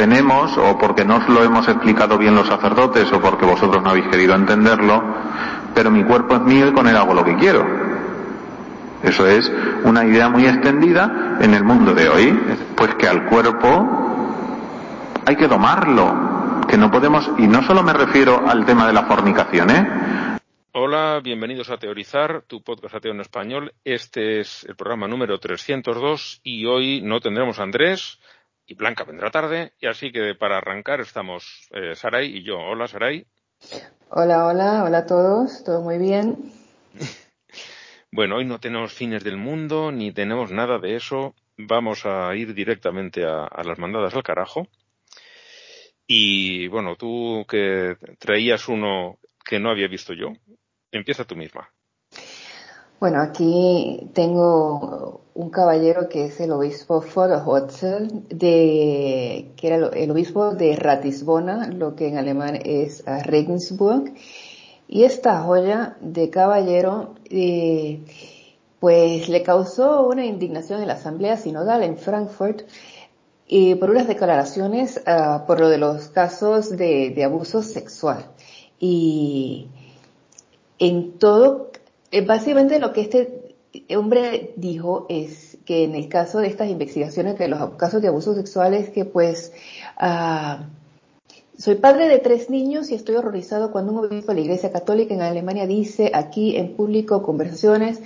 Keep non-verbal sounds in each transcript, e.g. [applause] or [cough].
tenemos, o porque no os lo hemos explicado bien los sacerdotes, o porque vosotros no habéis querido entenderlo, pero mi cuerpo es mío y con él hago lo que quiero. Eso es una idea muy extendida en el mundo de hoy, pues que al cuerpo hay que domarlo, que no podemos, y no solo me refiero al tema de la fornicación, ¿eh? Hola, bienvenidos a Teorizar, tu podcast ateo en español. Este es el programa número 302 y hoy no tendremos Andrés y Blanca vendrá tarde. Y así que para arrancar estamos eh, Saray y yo. Hola, Saray. Hola, hola, hola a todos. ¿Todo muy bien? [laughs] bueno, hoy no tenemos fines del mundo ni tenemos nada de eso. Vamos a ir directamente a las mandadas al carajo. Y bueno, tú que traías uno que no había visto yo, Empieza tú misma. Bueno, aquí tengo un caballero que es el obispo Fodorhotzel, de, que era el obispo de Ratisbona, lo que en alemán es Regensburg. Y esta joya de caballero, eh, pues le causó una indignación en la Asamblea Sinodal en Frankfurt y por unas declaraciones uh, por lo de los casos de, de abuso sexual. Y en todo, eh, básicamente lo que este hombre dijo es que en el caso de estas investigaciones de los casos de abusos sexuales, que pues uh, soy padre de tres niños y estoy horrorizado cuando un obispo de la Iglesia Católica en Alemania dice aquí en público conversaciones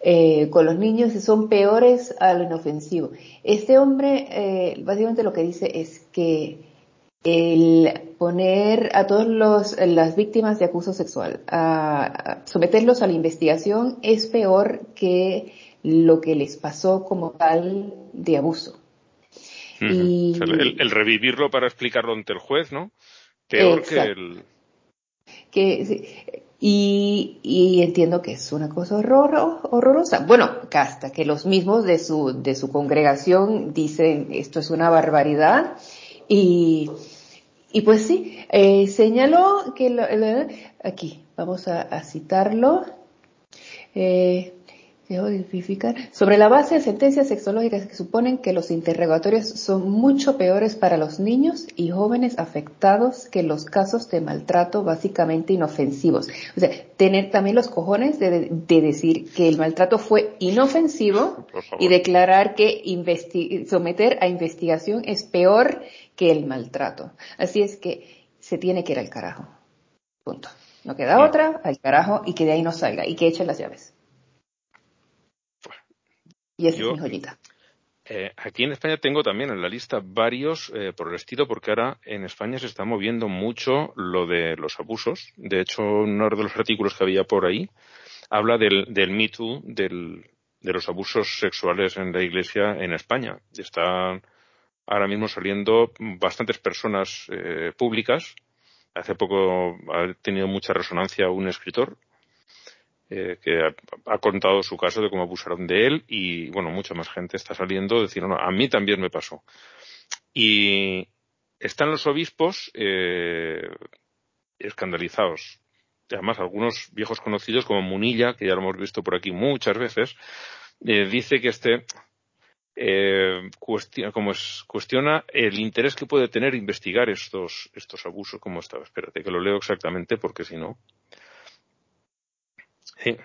eh, con los niños son peores a lo inofensivo. Este hombre eh, básicamente lo que dice es que el poner a todos los, las víctimas de abuso sexual, a, someterlos a la investigación es peor que lo que les pasó como tal de abuso. y, el, revivirlo para explicarlo ante el juez, ¿no? Peor que el... Que, y, y, entiendo que es una cosa horror, horrorosa. Bueno, hasta que los mismos de su, de su congregación dicen esto es una barbaridad y, y pues sí, eh, señaló que lo, aquí vamos a, a citarlo. Eh, sobre la base de sentencias sexológicas que suponen que los interrogatorios son mucho peores para los niños y jóvenes afectados que los casos de maltrato básicamente inofensivos. O sea, tener también los cojones de, de decir que el maltrato fue inofensivo y declarar que someter a investigación es peor que el maltrato. Así es que se tiene que ir al carajo. Punto. No queda otra, al carajo y que de ahí no salga y que eche las llaves. Y esa es mi joyita. Eh, aquí en España tengo también en la lista varios eh, por el estilo, porque ahora en España se está moviendo mucho lo de los abusos. De hecho, uno de los artículos que había por ahí habla del, del Me Too, del, de los abusos sexuales en la Iglesia en España. Están ahora mismo saliendo bastantes personas eh, públicas. Hace poco ha tenido mucha resonancia un escritor eh, que ha, contado su caso de cómo abusaron de él y, bueno, mucha más gente está saliendo decir, no, a mí también me pasó. Y están los obispos eh, escandalizados. Además, algunos viejos conocidos como Munilla, que ya lo hemos visto por aquí muchas veces, eh, dice que este eh, cuestiona, como es, cuestiona el interés que puede tener investigar estos, estos abusos, como estaba. Espérate que lo leo exactamente porque si no.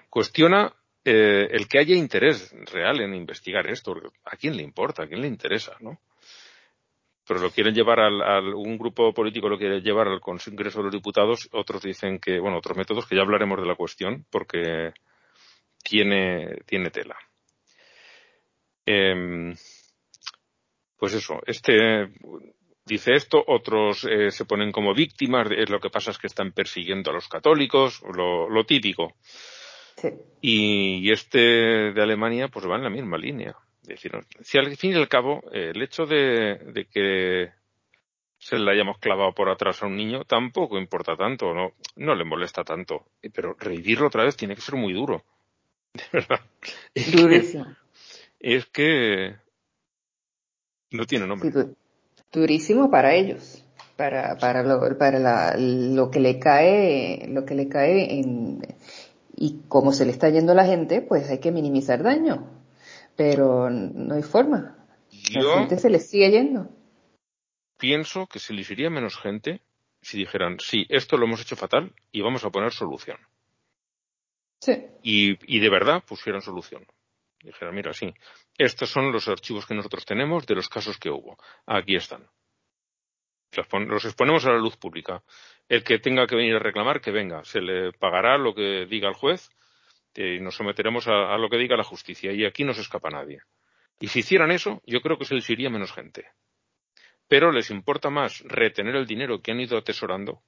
cuestiona eh, el que haya interés real en investigar esto. ¿A quién le importa? ¿A quién le interesa? ¿no? Pero lo quieren llevar al, un grupo político lo quiere llevar al Congreso de los Diputados. Otros dicen que, bueno, otros métodos que ya hablaremos de la cuestión porque tiene, tiene tela. Eh, pues eso, este dice esto, otros eh, se ponen como víctimas, es lo que pasa es que están persiguiendo a los católicos, lo, típico. Y, este de Alemania pues va en la misma línea. Es decir, si al fin y al cabo eh, el hecho de, de, que se le hayamos clavado por atrás a un niño tampoco importa tanto, no, no le molesta tanto. Pero revivirlo otra vez tiene que ser muy duro. [laughs] De verdad. Durísimo es que no tiene nombre. durísimo para ellos, para, para, lo, para la, lo que le cae, lo que le cae en, y como se le está yendo a la gente, pues hay que minimizar daño. Pero no hay forma. la gente se le sigue yendo. pienso que se les iría menos gente si dijeran, sí, esto lo hemos hecho fatal y vamos a poner solución. Sí. Y, y de verdad pusieran solución. Dijeran, mira, sí, estos son los archivos que nosotros tenemos de los casos que hubo. Aquí están. Los exponemos a la luz pública. El que tenga que venir a reclamar, que venga. Se le pagará lo que diga el juez y nos someteremos a, lo que diga la justicia. Y aquí no se escapa nadie. Y si hicieran eso, yo creo que se les iría menos gente. Pero les importa más retener el dinero que han ido atesorando,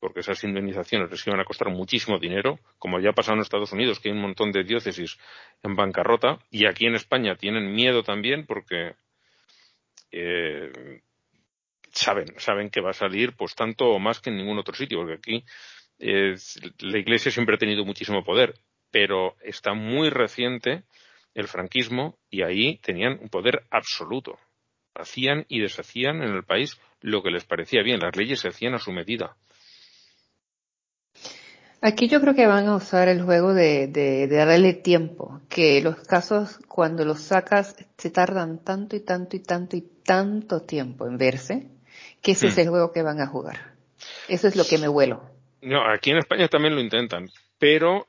porque esas indemnizaciones les iban a costar muchísimo dinero, como ya ha pasado en Estados Unidos, que hay un montón de diócesis en bancarrota, y aquí en España tienen miedo también porque eh, saben, saben que va a salir pues tanto o más que en ningún otro sitio, porque aquí la Iglesia siempre ha tenido muchísimo poder, pero está muy reciente el franquismo y ahí tenían un poder absoluto. Hacían y deshacían en el país lo que les parecía bien. Las leyes se hacían a su medida. Aquí yo creo que van a usar el juego de, de, darle tiempo, que los casos cuando los sacas se tardan tanto y tanto y tanto y tanto tiempo en verse, que ese es hmm. el juego que van a jugar. Eso es lo que me vuelo. No, aquí en España también lo intentan, pero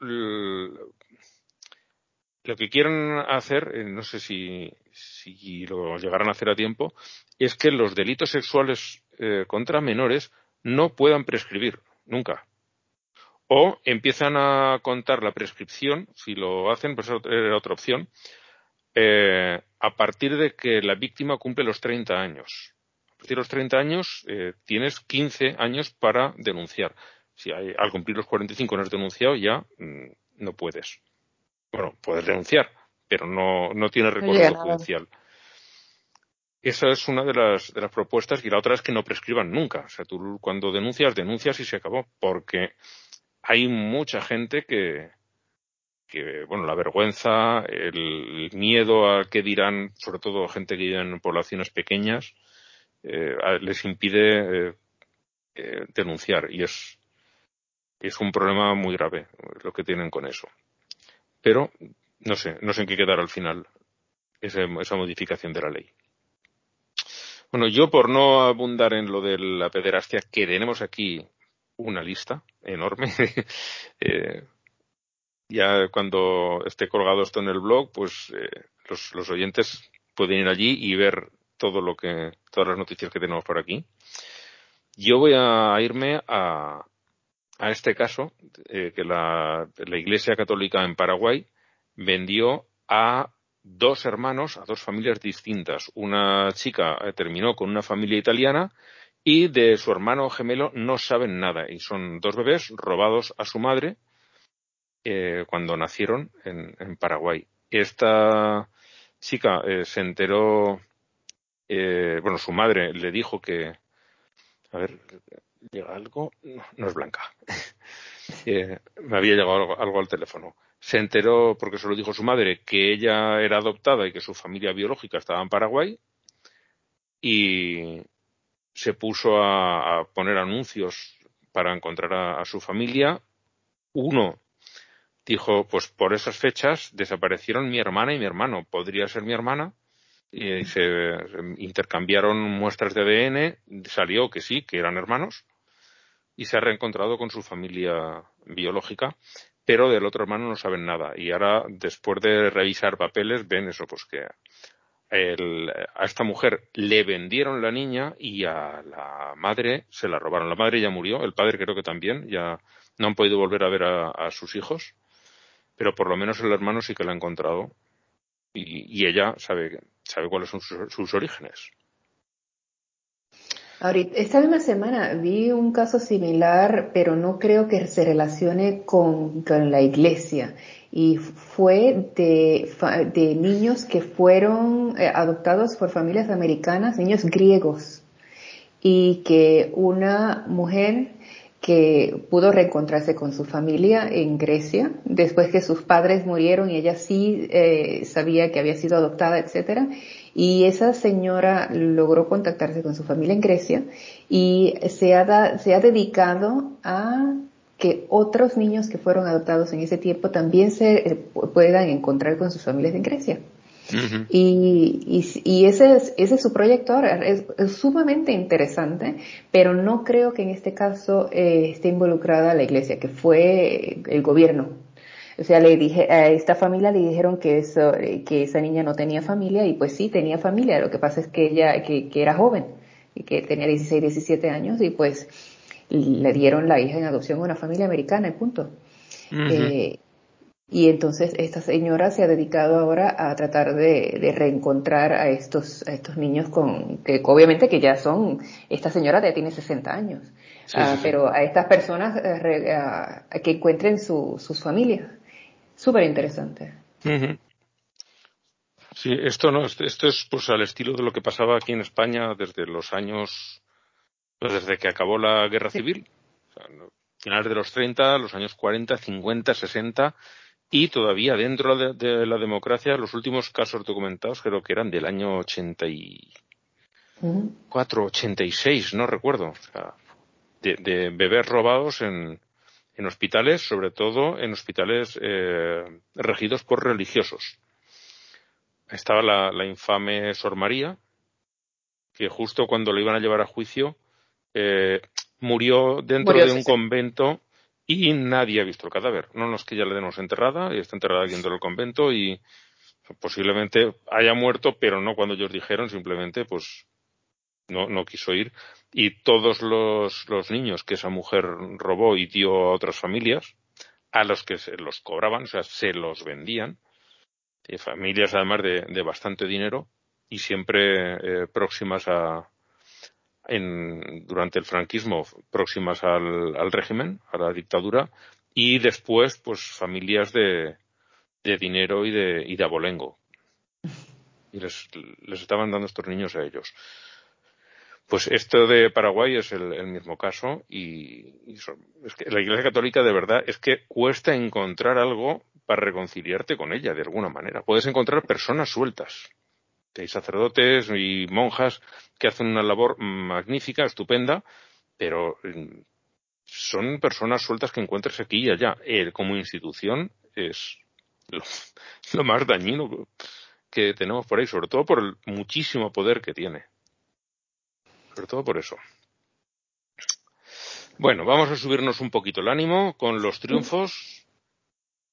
lo que quieren hacer, eh, no sé si, si lo llegarán a hacer a tiempo, es que los delitos sexuales eh, contra menores no puedan prescribir, nunca. O empiezan a contar la prescripción, si lo hacen, pues era otra opción, eh, a partir de que la víctima cumple los 30 años. A partir de los 30 años tienes 15 años para denunciar. Si hay, al cumplir los 45 no has denunciado, ya mm, no puedes. Bueno, puedes denunciar, pero no, no tienes recorrido judicial. Esa es una de las, de las propuestas y la otra es que no prescriban nunca. O sea, tú cuando denuncias, denuncias y se acabó. Porque hay mucha gente que, que bueno, la vergüenza, el miedo a qué dirán, sobre todo gente que vive en poblaciones pequeñas, eh, les impide eh, eh, denunciar. Y es, es un problema muy grave lo que tienen con eso. Pero no sé, no sé en qué quedar al final esa modificación de la ley. Bueno, yo por no abundar en lo de la pederastia, que tenemos aquí una lista enorme, [laughs] eh, ya cuando esté colgado esto en el blog, pues eh, los, los, oyentes pueden ir allí y ver todo lo que, todas las noticias que tenemos por aquí. Yo voy a irme a, a este caso eh, que la, Iglesia Católica en Paraguay vendió a dos hermanos, a dos familias distintas. Una chica terminó con una familia italiana y de su hermano gemelo no saben nada. Y son dos bebés robados a su madre eh, cuando nacieron en, Paraguay. Esta chica se enteró, bueno, su madre le dijo que, a ver, llega algo, no, es Blanca. [laughs] Eh, me había llegado algo, al teléfono. Se enteró, porque se lo dijo su madre, que ella era adoptada y que su familia biológica estaba en Paraguay y se puso a, poner anuncios para encontrar a, su familia. Uno dijo, pues por esas fechas desaparecieron mi hermana y mi hermano. ¿Podría ser mi hermana? y se intercambiaron muestras de ADN, salió que sí, que eran hermanos, y se ha reencontrado con su familia biológica, pero del otro hermano no saben nada. Y ahora, después de revisar papeles, ven eso, pues que a esta mujer le vendieron la niña y a la madre se la robaron. La madre ya murió, el padre creo que también, ya no han podido volver a ver a, sus hijos, pero por lo menos el hermano sí que la ha encontrado y, ella sabe, sabe cuáles son sus orígenes. Ahorita, esta misma semana vi un caso similar, pero no creo que se relacione con, la iglesia. Y fue de, de niños que fueron eh, adoptados por familias americanas, niños griegos. Y que una mujer que pudo reencontrarse con su familia en Grecia después que sus padres murieron y ella sí eh, sabía que había sido adoptada, etcétera. Y esa señora logró contactarse con su familia en Grecia y se ha, se ha dedicado a que otros niños que fueron adoptados en ese tiempo también se eh, puedan encontrar con sus familias en Grecia. y, y, ese, es, ese es su proyecto ahora. Es, sumamente interesante, pero no creo que en este caso eh, esté involucrada la iglesia, que fue el gobierno. O sea, le dije, a esta familia le dijeron que eso, que esa niña no tenía familia y pues sí tenía familia. Lo que pasa es que ella, que, que era joven y que tenía 16, 17 años y pues le dieron la hija en adopción a una familia americana y punto. eh, y entonces esta señora se ha dedicado ahora a tratar de, reencontrar a estos, a estos niños con, que obviamente que ya son, esta señora ya tiene 60 años, ah, pero a estas personas eh, a, que encuentren su, sus familias. Súper interesante. Sí, esto no, esto es pues al estilo de lo que pasaba aquí en España desde los años, pues desde que acabó la guerra civil. finales de los 30, los años 40, 50, 60 y todavía dentro de, la democracia los últimos casos documentados creo que eran del año 84, 86, no recuerdo. O sea, de, de, bebés robados en, en hospitales, sobre todo en hospitales eh, regidos por religiosos. Estaba la, la, infame Sor María, que justo cuando lo iban a llevar a juicio eh, murió dentro de un convento y nadie ha visto el cadáver. No, es que ya la tenemos enterrada y está enterrada dentro del convento y posiblemente haya muerto, pero no cuando ellos dijeron, simplemente pues no, no quiso ir. Y todos los, los niños que esa mujer robó y dio a otras familias, a los que se los cobraban, o sea, se los vendían, familias además de, de, bastante dinero y siempre eh, próximas a, en, durante el franquismo próximas al, al, régimen, a la dictadura, y después, pues, familias de, de dinero y de, y de abolengo. Y les, les estaban dando estos niños a ellos. Pues esto de Paraguay es el, el mismo caso y, y es que la Iglesia Católica de verdad es que cuesta encontrar algo para reconciliarte con ella de alguna manera. Puedes encontrar personas sueltas, hay sacerdotes y monjas que hacen una labor magnífica, estupenda, pero mm, son personas sueltas que encuentras aquí y allá. Él, como institución, es [laughs] lo, más dañino que tenemos por ahí, sobre todo por el muchísimo poder que tiene. Sobre todo por eso. Bueno, vamos a subirnos un poquito el ánimo con los triunfos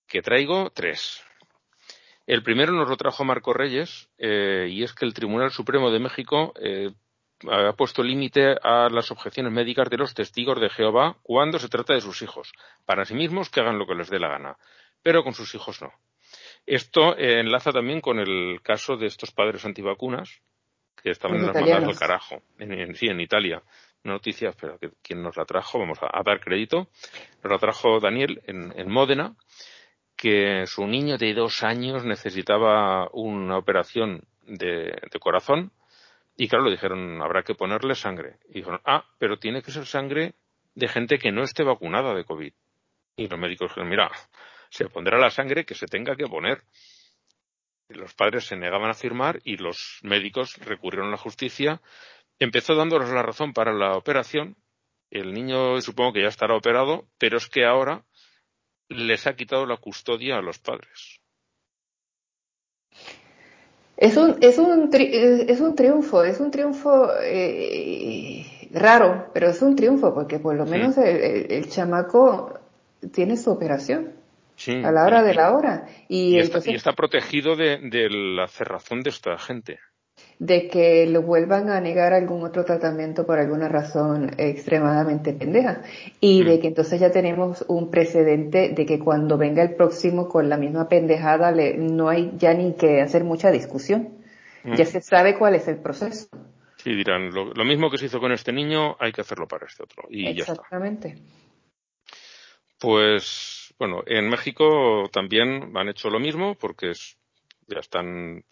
que traigo tres. El primero nos lo trajo Marco Reyes, eh, y es que el Tribunal Supremo de México eh, ha puesto límite a las objeciones médicas de los testigos de Jehová cuando se trata de sus hijos. Para sí mismos que hagan lo que les dé la gana, pero con sus hijos no. Esto eh, enlaza también con el caso de estos padres antivacunas que estaban en las mandas del carajo, en, sí, en Italia. Una noticia, espera, ¿quién nos la trajo? Vamos a, dar crédito. Nos la trajo Daniel en, en Módena que su niño de dos años necesitaba una operación de, corazón y claro, le dijeron, habrá que ponerle sangre. Y dijeron, ah, pero tiene que ser sangre de gente que no esté vacunada de COVID. Y los médicos dijeron, mira, se pondrá la sangre que se tenga que poner. Los padres se negaban a firmar y los médicos recurrieron a la justicia. Empezó dándoles la razón para la operación. El niño supongo que ya estará operado, pero es que ahora les ha quitado la custodia a los padres. Es un, es un, es un triunfo, es un triunfo eh, raro, pero es un triunfo porque por lo menos el, chamaco tiene su operación a la hora de la hora. Y, está, protegido de, de la cerrazón de esta gente de que lo vuelvan a negar algún otro tratamiento por alguna razón extremadamente pendeja y de mm. que entonces ya tenemos un precedente de que cuando venga el próximo con la misma pendejada le, no hay ya ni que hacer mucha discusión. Ya mm. se sabe cuál es el proceso. Sí, dirán, lo, mismo que se hizo con este niño, hay que hacerlo para este otro. Y Exactamente. Ya está. Pues, bueno, en México también han hecho lo mismo porque es, ya están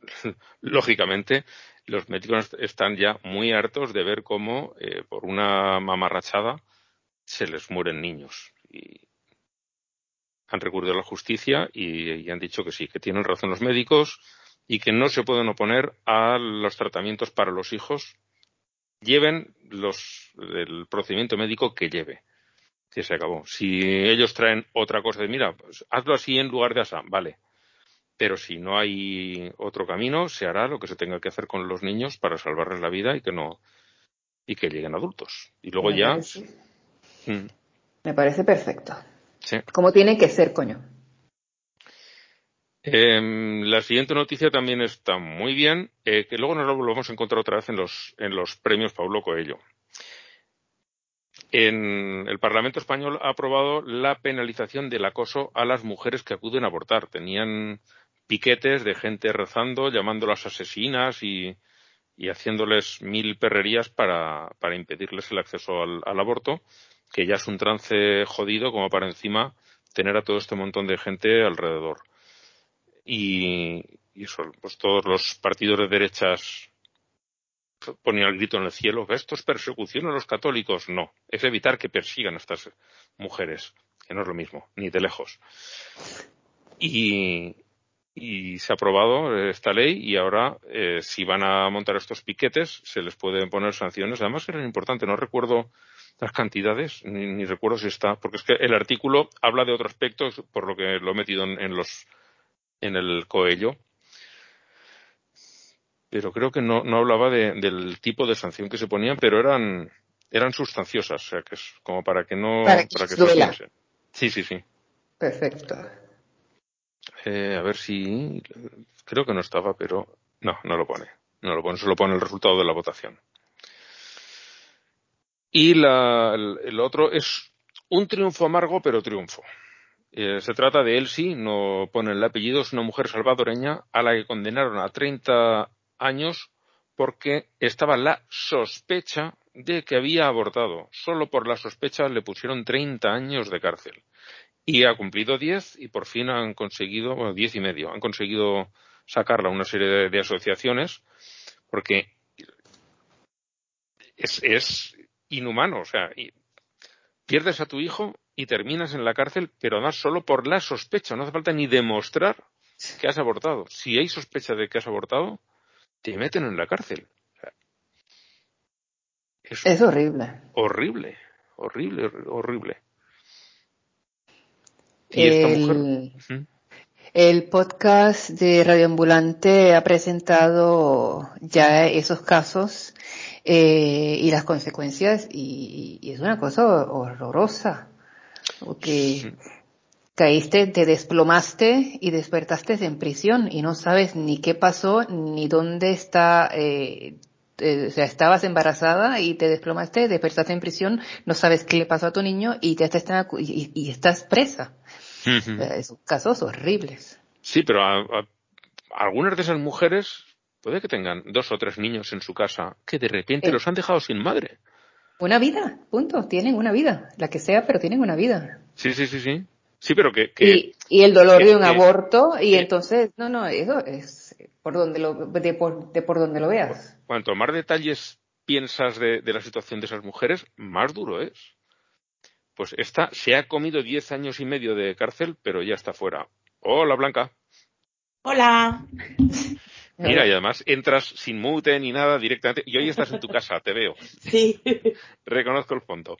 [laughs] lógicamente, los médicos están ya muy hartos de ver cómo, eh, por una mamarrachada, se les mueren niños. Y han recurrido a la justicia y, han dicho que sí, que tienen razón los médicos y que no se pueden oponer a los tratamientos para los hijos, lleven los, el procedimiento médico que lleve. Que se acabó. Si ellos traen otra cosa de, mira, pues hazlo así en lugar de así, vale pero si no hay otro camino, se hará lo que se tenga que hacer con los niños para salvarles la vida y que no y que lleguen adultos. Y luego Me ya. parece- Mm, Me parece perfecto. sí. Como tiene que ser, coño. Em, la siguiente noticia también está muy bien, eh, que luego nos lo volvemos a encontrar otra vez en los, en los premios Paulo Coelho. En el Parlamento español ha aprobado la penalización del acoso a las mujeres que acuden a abortar. Tenían piquetes de gente rezando, llamándolas asesinas y, y haciéndoles mil perrerías para, para impedirles el acceso al, al aborto, que ya es un trance jodido como para encima tener a todo este montón de gente alrededor y, y eso, pues todos los partidos de derechas ponían el grito en el cielo, esto es persecución a los católicos. No, es evitar que persigan a estas mujeres, que no es lo mismo, ni de lejos. Y, y se ha aprobado esta ley y ahora, eh, si van a montar estos piquetes, se les pueden poner sanciones. Además, era importante, no recuerdo las cantidades, ni, ni recuerdo si está, porque es que el artículo habla de otro aspecto, por lo que lo he metido en, en los en el Coello, pero creo que no, no hablaba de- del tipo de sanción que se ponían, pero eran eran sustanciosas, o sea que es como para que no Para que. Sí, sí, sí. Perfecto. Eh, a ver si creo que no estaba, pero no, no lo pone. No lo pone, solo pone el resultado de la votación. Y la, el, otro es un triunfo amargo, pero triunfo. Eh, se trata de Elsie, no pone el apellido, es una mujer salvadoreña a la que condenaron a 30 años porque estaba la sospecha de que había abortado. Solo por la sospecha le pusieron 30 años de cárcel. Y ha cumplido 10 y por fin han conseguido, bueno, 10 y medio, han conseguido sacarla a una serie de, de asociaciones porque es, es inhumano. O sea, y pierdes a tu hijo y terminas en la cárcel, pero además solo por la sospecha. No hace falta ni demostrar que has abortado. Si hay sospecha de que has abortado, te meten en la cárcel. O sea, es Es horrible. horrible, horrible, horrible. Y esta El, mujer. El podcast de Radio Ambulante ha presentado ya esos casos eh, y las consecuencias y, y es una cosa horrorosa. Porque caíste, te desplomaste y despertaste en prisión y no sabes ni qué pasó ni dónde está, eh, o sea, estabas embarazada y te desplomaste, despertaste en prisión, no sabes qué le pasó a tu niño y te estás, y, y estás presa. Son casos horribles. Sí, pero a- a- algunas de esas mujeres puede que tengan dos o tres niños en su casa que de repente Eh. los han dejado sin madre. Una vida, punto, tienen una vida, la que sea, pero tienen una vida. Sí, sí, sí, sí. Sí, pero que, que Y, y el dolor que- de un que- aborto y entonces, no, no, eso es por donde lo, de por, de por donde lo veas. cuanto más detalles piensas de, de la situación de esas mujeres, más duro es. Pues esta se ha comido diez años y medio de cárcel, pero ya está fuera. Hola, Blanca. Hola. [laughs] Mira, y además entras sin mute ni nada directamente. Y hoy estás en tu casa, te veo. Sí. [laughs] Reconozco el fondo.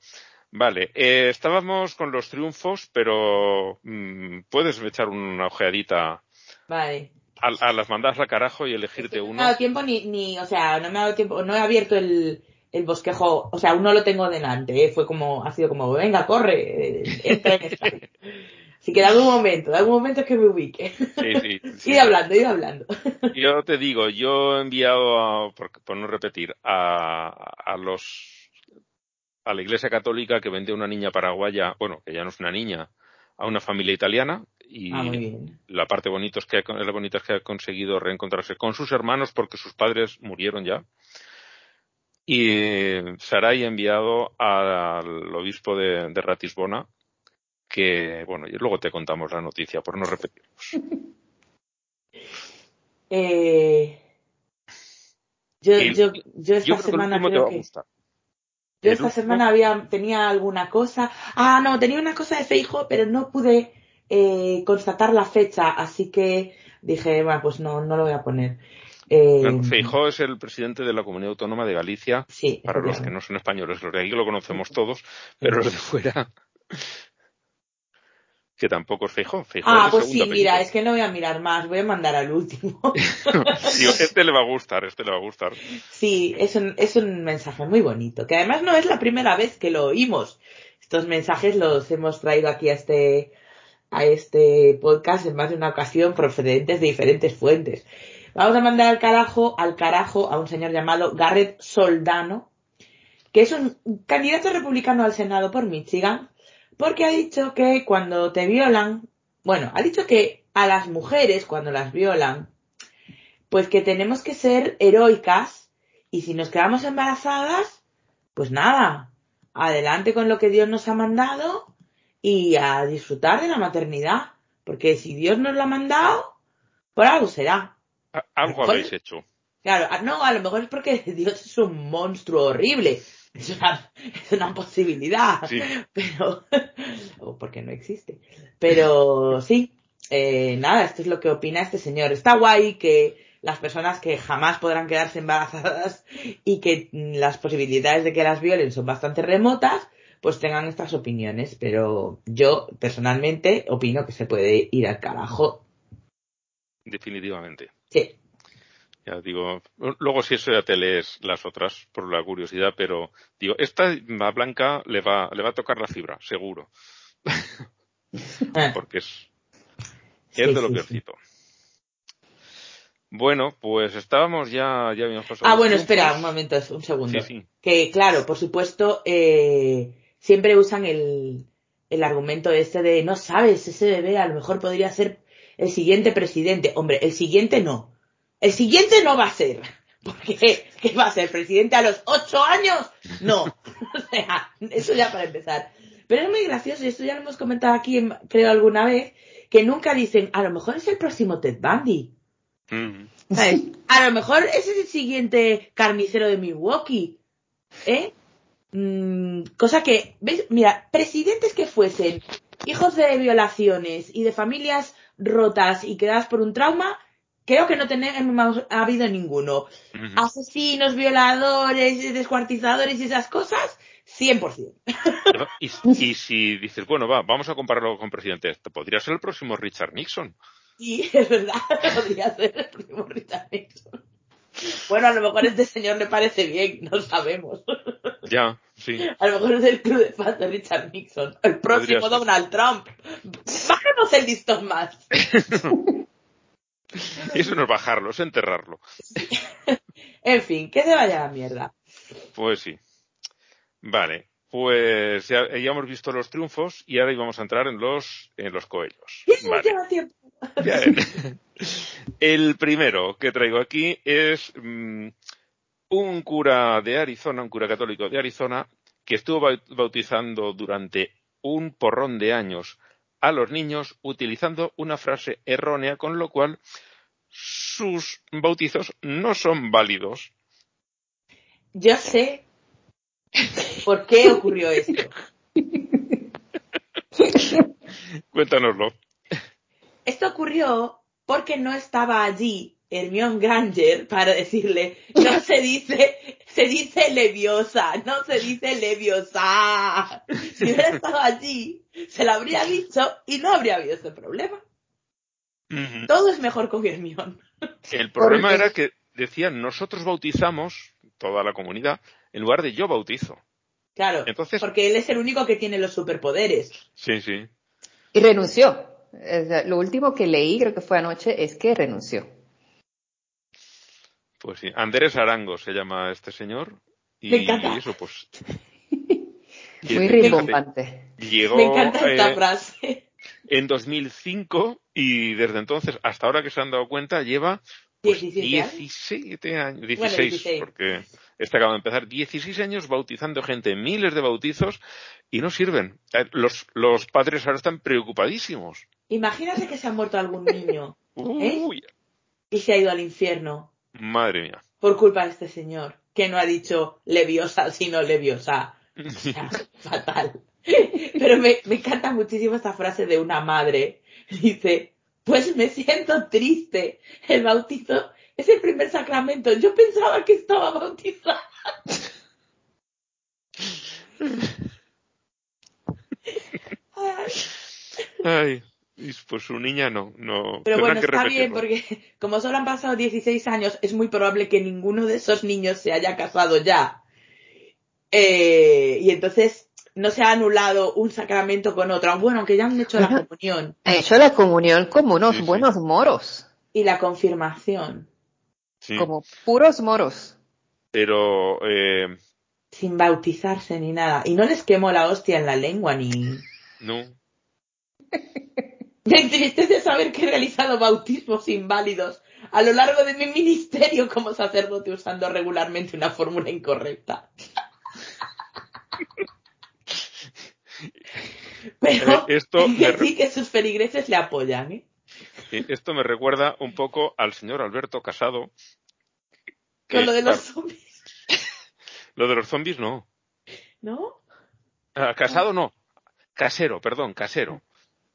Vale, eh, estábamos con los triunfos, pero mm, puedes echar una ojeadita Vale. A, a las mandadas al carajo y Es elegirte que no me uno. ha dado tiempo ni, ni, o sea, no me ha dado tiempo, no he abierto el, el bosquejo, o sea, aún no lo tengo delante, ¿eh? fue como, ha sido como, venga, corre, eh, entra en esta. [laughs] Así que dame un momento, dame un momento que me ubique. Sí, sí, sí. [laughs] Ir hablando, ir hablando. Yo te digo, yo he enviado, a- por, por no repetir, a, a los a la Iglesia Católica que vende una niña paraguaya, bueno, que ya no es una niña, a una familia italiana y Ah, la parte bonito es que la bonita es que ha conseguido reencontrarse con sus hermanos porque sus padres murieron ya. Y Saray ha enviado al obispo de, de Ratisbona que, bueno, y luego te contamos la noticia por no repetirnos. [laughs] Eh, yo, yo, yo esta Yo semana creo que, yo esta semana había, tenía alguna cosa. Ah, no, tenía una cosa de Feijo, pero no pude eh, constatar la fecha, así que dije, bueno, pues no, no lo voy a poner. Eh, Feijóo es el presidente de la Comunidad Autónoma de Galicia, sí, para los que no son españoles, los de aquí lo conocemos todos, pero los de fuera. que tampoco es Feijó. ah, pues sí, mira, es que no voy a mirar más, voy a mandar al último. [laughs] [laughs] este le va a gustar, este le va a gustar. Sí, es un, es un mensaje muy bonito, que además no es la primera vez que lo oímos. Estos mensajes los hemos traído aquí a este, a este podcast en más de una ocasión procedentes de diferentes fuentes. Vamos a mandar al carajo, al carajo a un señor llamado Garrett Soldano, que es un candidato republicano al Senado por Michigan, porque ha dicho que cuando te violan, bueno, ha dicho que a las mujeres cuando las violan, pues que tenemos que ser heroicas y si nos quedamos embarazadas, pues nada, adelante con lo que Dios nos ha mandado y a disfrutar de la maternidad, porque si Dios nos lo ha mandado, por algo será. Algo habéis hecho. Claro, no, a lo mejor es porque [laughs] Dios es un monstruo horrible es una, es una posibilidad, [laughs] pero, [laughs] o porque no existe. Pero sí, eh, nada, esto es lo que opina este señor. Está guay que las personas que jamás podrán quedarse embarazadas y que las posibilidades de que las violen son bastante remotas, pues tengan estas opiniones. Pero yo, personalmente, opino que se puede ir al carajo. Definitivamente. Sí digo, luego si eso ya te lees las otras por la curiosidad, pero digo, esta a Blanca le va, le va a tocar la fibra, seguro. [laughs] Porque es, es de lo peorcito. Bueno, pues estábamos ya, ya habíamos Ah, bueno, espera un momento, un segundo. Que claro, por supuesto, eh, siempre usan el, el argumento este de no sabes, ese bebé a lo mejor podría ser el siguiente presidente. Hombre, el siguiente no el siguiente no va a ser. [laughs] Porque, ¿qué va a ser? ¿Presidente a los ocho años? No. [laughs] o sea, eso ya para empezar. Pero es muy gracioso, y esto ya lo hemos comentado aquí, creo, alguna vez, que nunca dicen, a lo mejor es el próximo Ted Bundy. A lo mejor ese es el siguiente carnicero de Milwaukee. ¿Eh? Mm, cosa que, ¿ves? Mira, presidentes que fuesen hijos de violaciones y de familias rotas y quedadas por un trauma, creo que no tenemos ha habido ninguno. Asesinos, violadores, descuartizadores y esas cosas, 100%. y, [laughs] y si dices, bueno, va, vamos a compararlo con presidentes, podría ser el próximo Richard Nixon. Sí, [laughs] es verdad, podría ser el próximo Richard Nixon. Bueno, a lo mejor a este señor le parece bien, no sabemos. Ya, sí. A lo mejor es el club de fans de Richard Nixon. El próximo Donald Trump. Bájanos el listón más. [laughs] Eso no es bajarlo, es enterrarlo. en fin, que se vaya a la mierda. Pues sí. Vale, pues ya, hemos visto los triunfos y ahora íbamos a entrar en los, en los coellos. Vale. tiempo. [laughs] El primero que traigo aquí es mm, un cura de Arizona, un cura católico de Arizona, que estuvo bautizando durante un porrón de años a los niños utilizando una frase errónea, con lo cual sus bautizos no son válidos. Yo sé por qué ocurrió esto. Cuéntanoslo. Esto ocurrió porque no estaba allí Hermione Granger para decirle, no se dice, se dice leviosa, no se dice leviosa. Si hubiera estado allí, se lo habría dicho y no habría habido ese problema. Todo es mejor con Hermione. El problema era que decían, nosotros bautizamos toda la comunidad en lugar de yo bautizo. Claro, Entonces, porque él es el único que tiene los superpoderes. Sí, sí. Y renunció. Lo último que leí, creo que fue anoche, es que renunció. Pues sí, Andrés Arango se llama este señor. Y, eso, pues. [laughs] Muy rimbombante. Me encanta esta eh, frase. En 2005 y desde entonces hasta ahora que se han dado cuenta lleva pues, 17, años, 16, porque este acaba de empezar, 16 años bautizando gente, miles de bautizos y no sirven. Eh, los, los padres ahora están preocupadísimos. Imagínate que se ha muerto algún niño [laughs] ¿eh? y se ha ido al infierno. Madre mía. Por culpa de este señor, que no ha dicho leviosa, sino leviosa. [laughs] fatal. Pero me, me encanta muchísimo esta frase de una madre. Dice, pues me siento triste. El bautizo es el primer sacramento. Yo pensaba que estaba bautizada. Ay, pues su niña no, no. Pero bueno, está bien porque como solo han pasado 16 años, es muy probable que ninguno de esos niños se haya casado ya. Eh, y entonces no se ha anulado un sacramento con otro. Bueno, aunque ya han hecho la comunión. Han hecho la comunión como unos buenos moros. Y la confirmación. Como puros moros. Pero... Eh... Sin bautizarse ni nada. Y no les quemó la hostia en la lengua ni... No. [laughs] Me entristece saber que he realizado bautismos inválidos a lo largo de mi ministerio como sacerdote usando regularmente una fórmula incorrecta. [laughs] Pero eh, esto [laughs] sí que sus feligreses le apoyan, ¿eh? Esto me recuerda un poco al señor Alberto Casado. Con lo de los zombies. [laughs] Lo de los zombies no. ¿No? Ah, casado no. Casero, perdón, casero.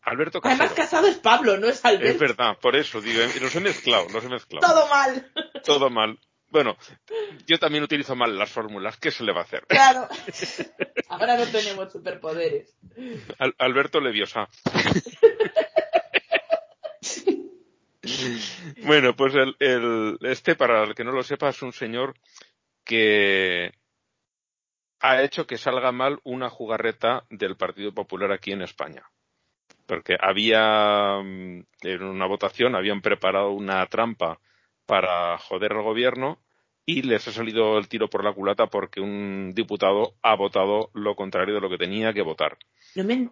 Alberto Casero. Además, casado es Pablo, no es Alberto. Es verdad, por eso digo, los he mezclado, los he mezclado. Todo mal. Todo mal. Bueno, yo también utilizo mal las fórmulas, ¿qué se le va a hacer? Claro. [laughs] Ahora no tenemos superpoderes. Alberto Leviosa. [laughs] bueno, pues el, este, para el que no lo sepa, es un señor que ha hecho que salga mal una jugarreta del Partido Popular aquí en España. Porque había, mm, en una votación, habían preparado una trampa para joder al gobierno y les ha salido el tiro por la culata porque un diputado ha votado lo contrario de lo que tenía que votar.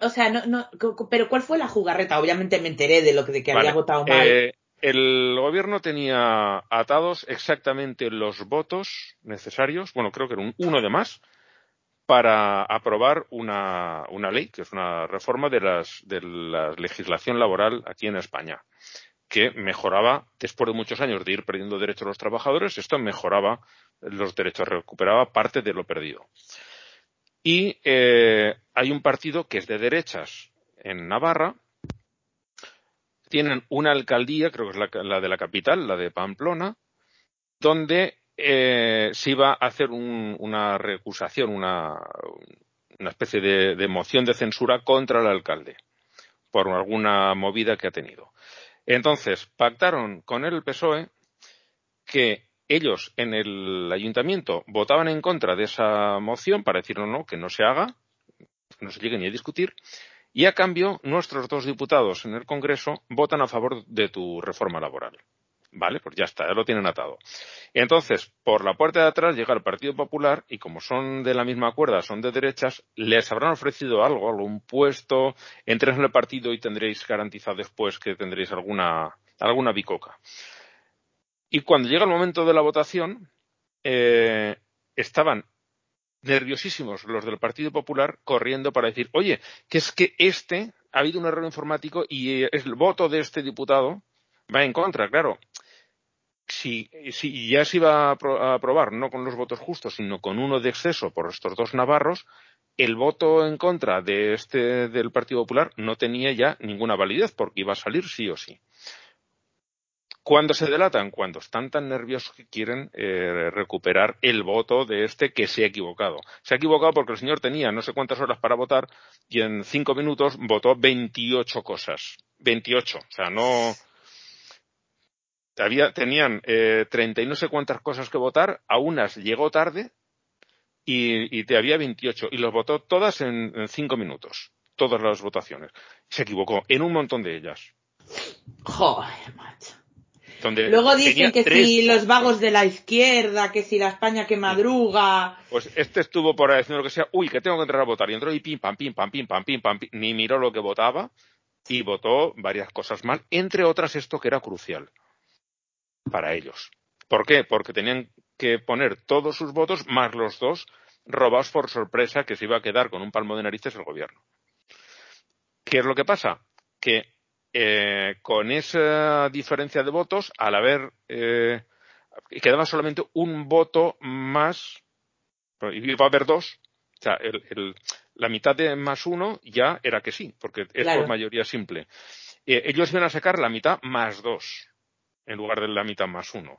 o sea, no, pero ¿cuál fue la jugarreta? Obviamente me enteré de lo que, de que había votado mal. Eh, el gobierno tenía atados exactamente los votos necesarios, bueno, creo que era un, uno de más, para aprobar una, una ley, que es una reforma de, las, de la legislación laboral aquí en España que mejoraba, después de muchos años de ir perdiendo derechos los trabajadores, esto mejoraba los derechos, recuperaba parte de lo perdido. Y eh, hay un partido que es de derechas en Navarra, tienen una alcaldía, creo que es la, de la capital, la de Pamplona, donde eh, se iba a hacer una recusación, una, especie de, de moción de censura contra el alcalde por alguna movida que ha tenido. Entonces, pactaron con el PSOE que ellos en el ayuntamiento votaban en contra de esa moción para decir no, no, que no se haga, que no se llegue ni a discutir, y a cambio nuestros dos diputados en el Congreso votan a favor de tu reforma laboral. Vale, pues ya está, ya lo tienen atado. Entonces, por la puerta de atrás llega el Partido Popular y como son de la misma cuerda, son de derechas, les habrán ofrecido algo, algún puesto, entréis en el partido y tendréis garantizado después que tendréis alguna, alguna bicoca. Y cuando llega el momento de la votación, eh, estaban nerviosísimos los del Partido Popular corriendo para decir, oye, que es que este ha habido un error informático y el voto de este diputado va en contra, claro si, si ya se iba a aprobar no con los votos justos, sino con uno de exceso por estos dos navarros, el voto en contra de este del Partido Popular no tenía ya ninguna validez porque iba a salir sí o sí. ¿Cuándo se delatan? Cuando están tan nerviosos que quieren eh, recuperar el voto de este que se ha equivocado. Se ha equivocado porque el señor tenía no sé cuántas horas para votar y en cinco minutos votó 28 cosas. 28. O sea, no, tenían eh, treinta y no sé cuántas cosas que votar, a unas llegó tarde y, te había 28 y los votó todas en, cinco minutos, todas las votaciones. Se equivocó en un montón de ellas. Joder, macho. Luego dicen que si los vagos de la izquierda, que si la España que madruga. Pues este estuvo por ahí diciendo lo que sea, uy, que tengo que entrar a votar. Y entró y pim, pam, pim, pam, pim, pam, pim, pam, pim. Ni miró lo que votaba y votó varias cosas mal, entre otras esto que era crucial para ellos. ¿Por qué? Porque tenían que poner todos sus votos más los dos robados por sorpresa que se iba a quedar con un palmo de narices el gobierno. ¿Qué es lo que pasa? Que eh, con esa diferencia de votos, al haber eh, quedaba solamente un voto más, y iba a haber dos, o sea, la mitad de más uno ya era que sí, porque es por mayoría simple. Eh, ellos iban a sacar la mitad más dos en lugar de la mitad más uno.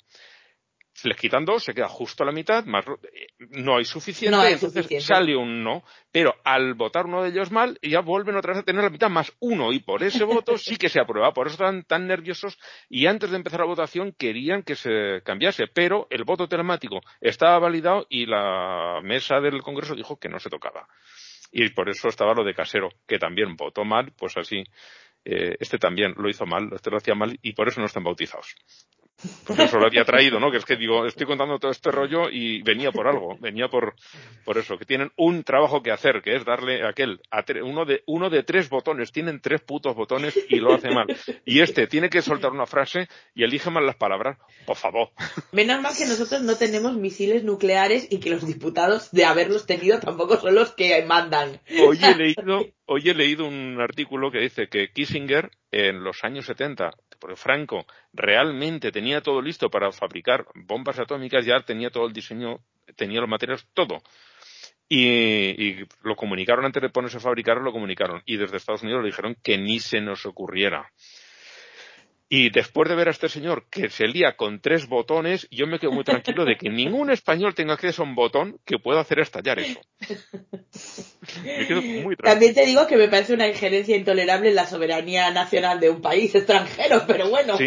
les quitan dos, se queda justo a la mitad, más eh, no hay suficiente, entonces sale un no, pero al votar uno de ellos mal, ya vuelven otra vez a tener la mitad más uno, y por ese voto sí que se aprueba, por eso están tan nerviosos, y antes de empezar la votación querían que se cambiase, pero el voto telemático estaba validado y la mesa del Congreso dijo que no se tocaba. Y por eso estaba lo de Casero, que también votó mal, pues así, eh, este también lo hizo mal, este lo hacía mal, y por eso no están bautizados. Pues eso lo había traído, ¿no? Que es que digo, estoy contando todo este rollo y venía por algo, venía por, por eso, que tienen un trabajo que hacer, que es darle aquel, a uno de, uno de tres botones, tienen tres putos botones y lo hace mal. Y este tiene que soltar una frase y elige mal las palabras, por favor. Menos mal que nosotros no tenemos misiles nucleares y que los diputados de haberlos tenido tampoco son los que mandan. Hoy he leído, hoy he leído un artículo que dice que Kissinger en los años 70 porque Franco realmente tenía todo listo para fabricar bombas atómicas, ya tenía todo el diseño, tenía los materiales, todo. Y, lo comunicaron antes de ponerse a fabricar, lo comunicaron. Y desde Estados Unidos le dijeron que ni se nos ocurriera. Y después de ver a este señor que se lía con tres botones, yo me quedo muy tranquilo de que ningún español tenga acceso a un botón que pueda hacer estallar eso. Me quedo muy tranquilo. También te digo que me parece una injerencia intolerable en la soberanía nacional de un país extranjero, pero bueno.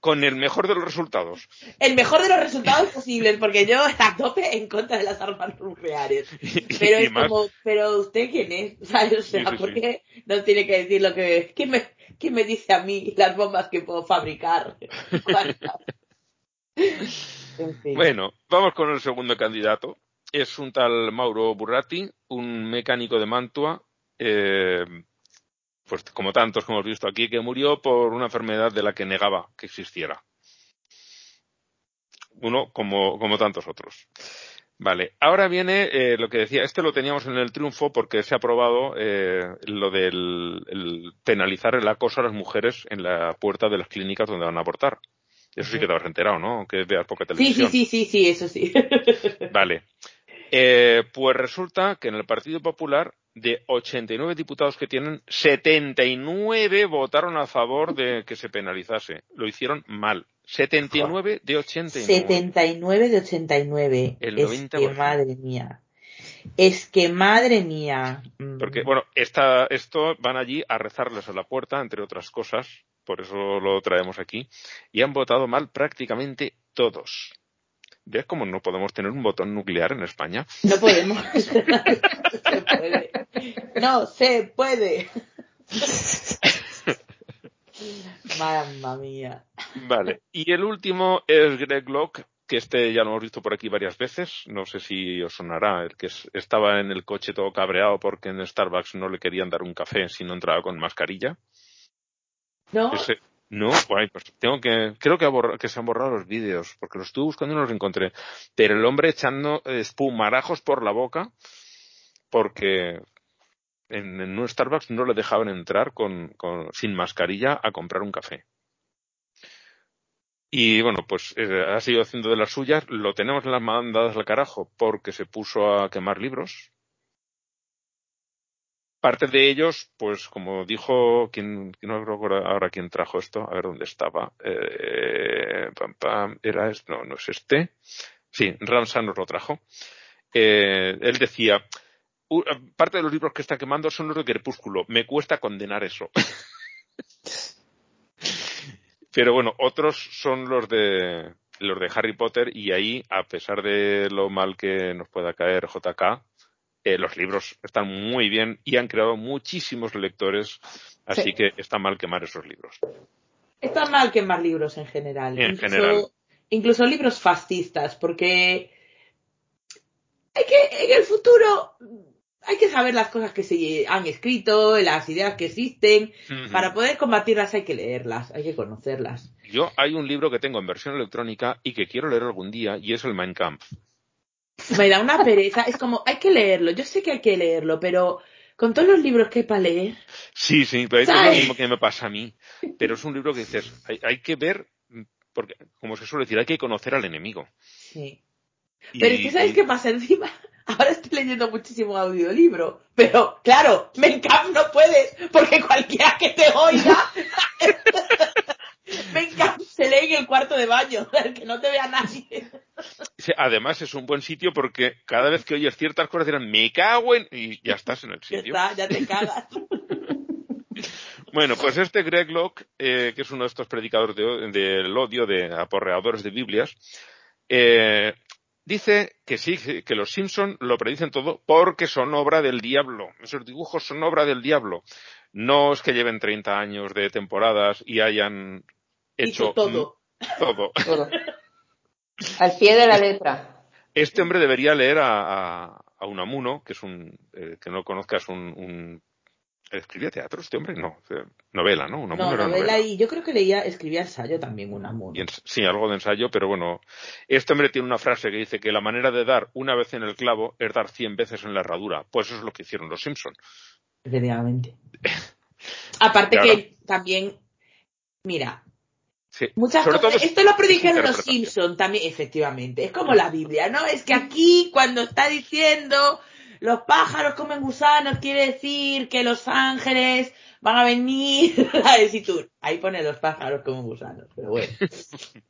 Con, el mejor de los resultados. El mejor de los resultados posibles, porque yo a tope en contra de las armas nucleares. [laughs] Pero es como, pero usted quién es, O sea, ¿por qué no tiene que decir lo que... ¿Quién me, ¿Quién me dice a mí las bombas que puedo fabricar? [laughs] Bueno, vamos con el segundo candidato. Es un tal Mauro Burrati, un mecánico de Mantua, eh, pues como tantos que hemos visto aquí, que murió por una enfermedad de la que negaba que existiera. Uno como, como tantos otros. Vale, ahora viene eh, lo que decía, este lo teníamos en el triunfo porque se ha aprobado eh, lo del penalizar el acoso a las mujeres en la puerta de las clínicas donde van a abortar. Eso sí que te has enterado, ¿no? Que veas poca televisión. Sí, sí, sí, sí, eso sí. vale. Eh, pues resulta que en el Partido Popular, de 89 diputados que tienen, 79 votaron a favor de que se penalizase. Lo hicieron mal. 79 de 89. 79 de 89. El 90%. Es que madre mía. Es que madre mía. Mm. Porque, bueno, esta, esto van allí a rezarles a la puerta, entre otras cosas, por eso lo traemos aquí, y han votado mal prácticamente todos. ¿Ves cómo no podemos tener un botón nuclear en España? No podemos. [laughs] No se puede. Mamma mía. Vale. Y el último es Greg Locke, que este ya lo hemos visto por aquí varias veces. No sé si os sonará. El que estaba en el coche todo cabreado porque en Starbucks no le querían dar un café si no entraba con mascarilla. No. No, pues tengo que, creo que, se han borrado los vídeos, porque los estuve buscando y no los encontré. Pero el hombre echando espumarajos por la boca, porque en, un Starbucks no le dejaban entrar con, sin mascarilla a comprar un café. Y bueno, pues eh, ha seguido haciendo de las suyas. Lo tenemos en las mandadas al carajo porque se puso a quemar libros. Parte de ellos, pues como dijo, quien, no recuerdo ahora quién trajo esto, a ver dónde estaba. Eh, era no, no es este. Sí, Ramsa nos lo trajo. Eh, él decía, parte de los libros que está quemando son los de Crepúsculo. Me cuesta condenar eso. [laughs] Pero bueno, otros son los de los de Harry Potter y ahí, a pesar de lo mal que nos pueda caer JK, eh, los libros están muy bien y han creado muchísimos lectores, así que está mal quemar esos libros. Está mal quemar libros en general. En general. Incluso libros fascistas, porque hay que en el futuro hay que saber las cosas que se han escrito, las ideas que existen. Para poder combatirlas hay que leerlas, hay que conocerlas. Yo hay un libro que tengo en versión electrónica y que quiero leer algún día y es el Mein Kampf. Me da una pereza, es como, hay que leerlo, yo sé que hay que leerlo, pero con todos los libros que hay para leer. Sí, sí, pero es lo mismo que me pasa a mí. Pero es un libro que dices, hay, hay que ver, porque, como se suele decir, hay que conocer al enemigo. Sí. Pero es que, ¿sabes qué pasa encima? [laughs] Ahora estoy leyendo muchísimo audiolibro, pero claro, me no puedes, porque cualquiera que te oiga, [laughs] me se lee en el cuarto de baño, [laughs] que no te vea nadie. Además es un buen sitio porque cada vez que oyes ciertas cosas dirán, me cago en... y ya estás en el sitio. Ya está, ya te cagas. [laughs] Bueno, pues este Greg Locke, eh, que es uno de estos predicadores del de, odio, de aporreadores de Biblias, eh, dice que sí, que los Simpson lo predicen todo porque son obra del diablo. Esos dibujos son obra del diablo. No es que lleven 30 años de temporadas y hayan hecho todo. [laughs] Todo. Al pie de la letra. Este hombre debería leer a, a, a Unamuno, que es un, eh, que no conozcas, un, un ¿Escribía teatro este hombre? No, novela, ¿no? Una no, novela, novela, y yo creo que leía, escribía ensayo también, Unamuno. sí, algo de ensayo, pero bueno, este hombre tiene una frase que dice que la manera de dar una vez en el clavo es dar cien veces en la herradura. Pues eso es lo que hicieron los Simpson. Efectivamente. [laughs] Aparte que también, mira, Sí. Muchas cosas. Esto lo predijeron los Simpson también, efectivamente. Es como la Biblia, ¿no? Es que aquí, cuando está diciendo los pájaros comen gusanos, quiere decir que los ángeles van a venir [laughs] a tú. Ahí pone los pájaros comen gusanos, pero bueno. [laughs]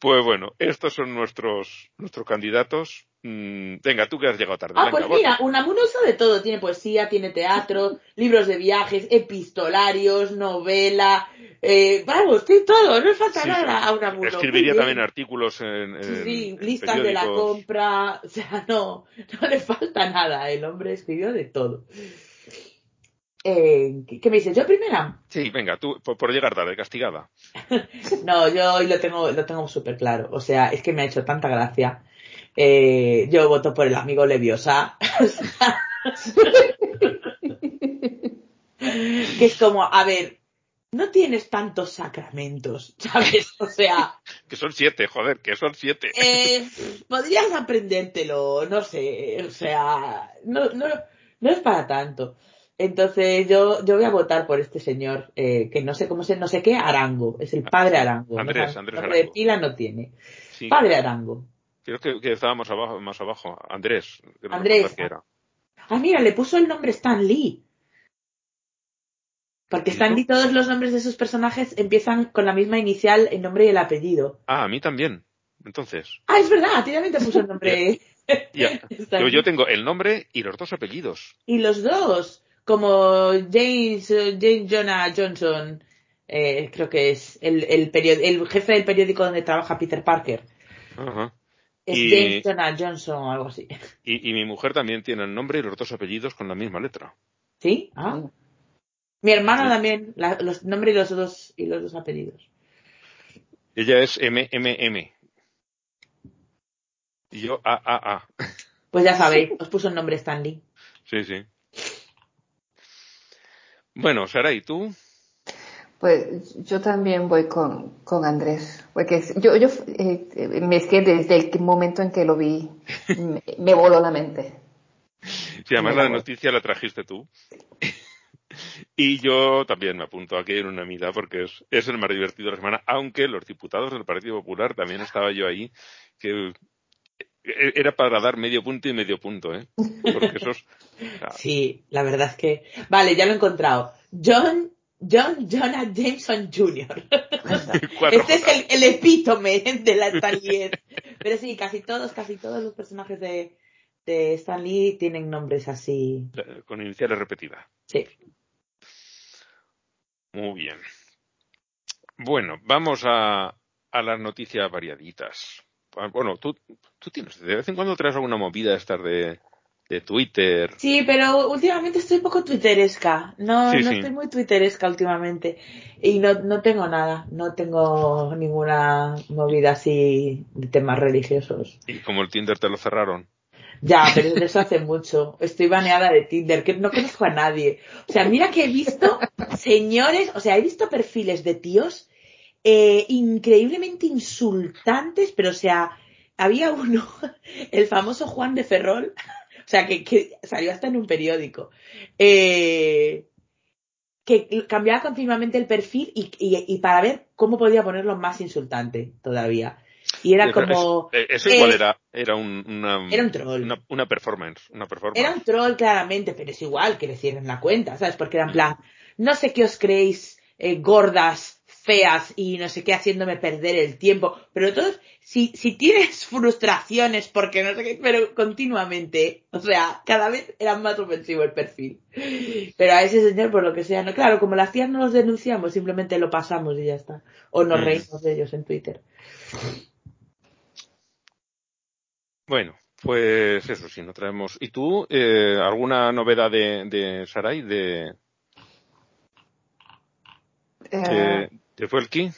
Pues bueno, estos son nuestros, nuestros candidatos. Mm, venga, tú que has llegado tarde. Ah, pues mira, Unamuno usa de todo. Tiene poesía, tiene teatro, libros de viajes, epistolarios, novela. Eh, vamos, tiene todo, no le falta nada a Unamuno. Escribiría también artículos en, en Sí, listas de la compra. [laughs] O sea, no, no le falta nada. El hombre escribió de todo. Eh, ¿Qué me dices? ¿Yo primera? Sí, venga, tú, por, llegar tarde, castigada. [laughs] no, yo hoy lo tengo, lo tengo súper claro. O sea, es que me ha hecho tanta gracia. Eh, yo voto por el amigo Leviosa. que es como, a ver, no tienes tantos sacramentos, ¿sabes? O sea... que son siete, joder, que son siete. Eh, podrías aprendértelo, no sé, o sea, no, no, no es para tanto. Entonces yo, yo voy a votar por este señor, eh, que no sé cómo se, no sé qué, Arango, es el padre Arango. Andrés, Andrés Arango. de pila no tiene. Padre Arango. Creo que, que, estaba más abajo, más abajo. Andrés. Andrés. Ah, mira, le puso el nombre Stan Lee. Porque Stan Lee, todos los nombres de sus personajes empiezan con la misma inicial, el nombre y el apellido. Ah, a mí también. Entonces. Ah, es verdad, a ti también te puso el nombre. [laughs] [laughs] yo, yo tengo el nombre y los dos apellidos. Y los dos como James, James Jonah Johnson, eh, creo que es el, el, el jefe del periódico donde trabaja Peter Parker. Es James Jonah Johnson o algo así. Y, y, mi mujer también tiene el nombre y los dos apellidos con la misma letra. ¿Sí? Ah. Mi hermana también, la, los nombres y los dos y los dos apellidos. Ella es MMM. Y yo AAA. Pues ya sabéis, os puso el nombre Stanley. Sí, sí. Bueno, Sara, ¿y tú? Pues yo también voy con, con Andrés, porque yo, yo eh, me es que desde el momento en que lo vi me, voló la mente. Sí, además la noticia la trajiste tú. y yo también me apunto aquí en una mitad porque es, es el más divertido de la semana, aunque los diputados del Partido Popular también estaba yo ahí, que e-, era para dar medio punto y medio punto, ¿eh? Porque esos... Sí, la verdad es que... Vale, ya lo he encontrado. John, John Jonah Jameson Jr. [laughs] este es el, el, epítome de la Stan Lee. Pero sí, casi todos, casi todos los personajes de, de Stan Lee tienen nombres así. Con iniciales repetidas. Sí. Muy bien. Bueno, vamos a, a las noticias variaditas. Ah, bueno, tú, tú tienes, de vez en cuando traes alguna movida estar de, de Twitter. Sí, pero últimamente estoy un poco twitteresca. No, no estoy muy twitteresca últimamente. Y no, no tengo nada. No tengo ninguna movida así de temas religiosos. ¿Y como el Tinder te lo cerraron? Ya, pero eso hace mucho. Estoy baneada de Tinder, que no conozco a nadie. O sea, mira que he visto señores, o sea, he visto perfiles de tíos eh, increíblemente insultantes, pero o sea, había uno, [laughs] el famoso Juan de Ferrol, sea, que, salió hasta en un periódico, eh, que cambiaba continuamente el perfil y, y, para ver cómo podía ponerlo más insultante todavía. Y era como... Eh, eso, igual era, era un, una, era un troll. Una, performance, una performance. Era un troll claramente, pero es igual que le cierren la cuenta, ¿sabes? Porque era en plan, no sé qué os creéis, gordas, feas y no sé qué haciéndome perder el tiempo. Pero todos, si, si tienes [laughs] frustraciones porque no sé qué, pero continuamente, o sea, cada vez era más ofensivo el perfil. Pero a ese señor, por lo que sea, no, claro, como las tías no los denunciamos, simplemente lo pasamos y ya está. O nos mm. reímos de ellos en Twitter. Bueno, pues eso sí, no traemos. ¿Y tú, eh, alguna novedad de, de Sarai? De, eh, ¿Te fue el ki?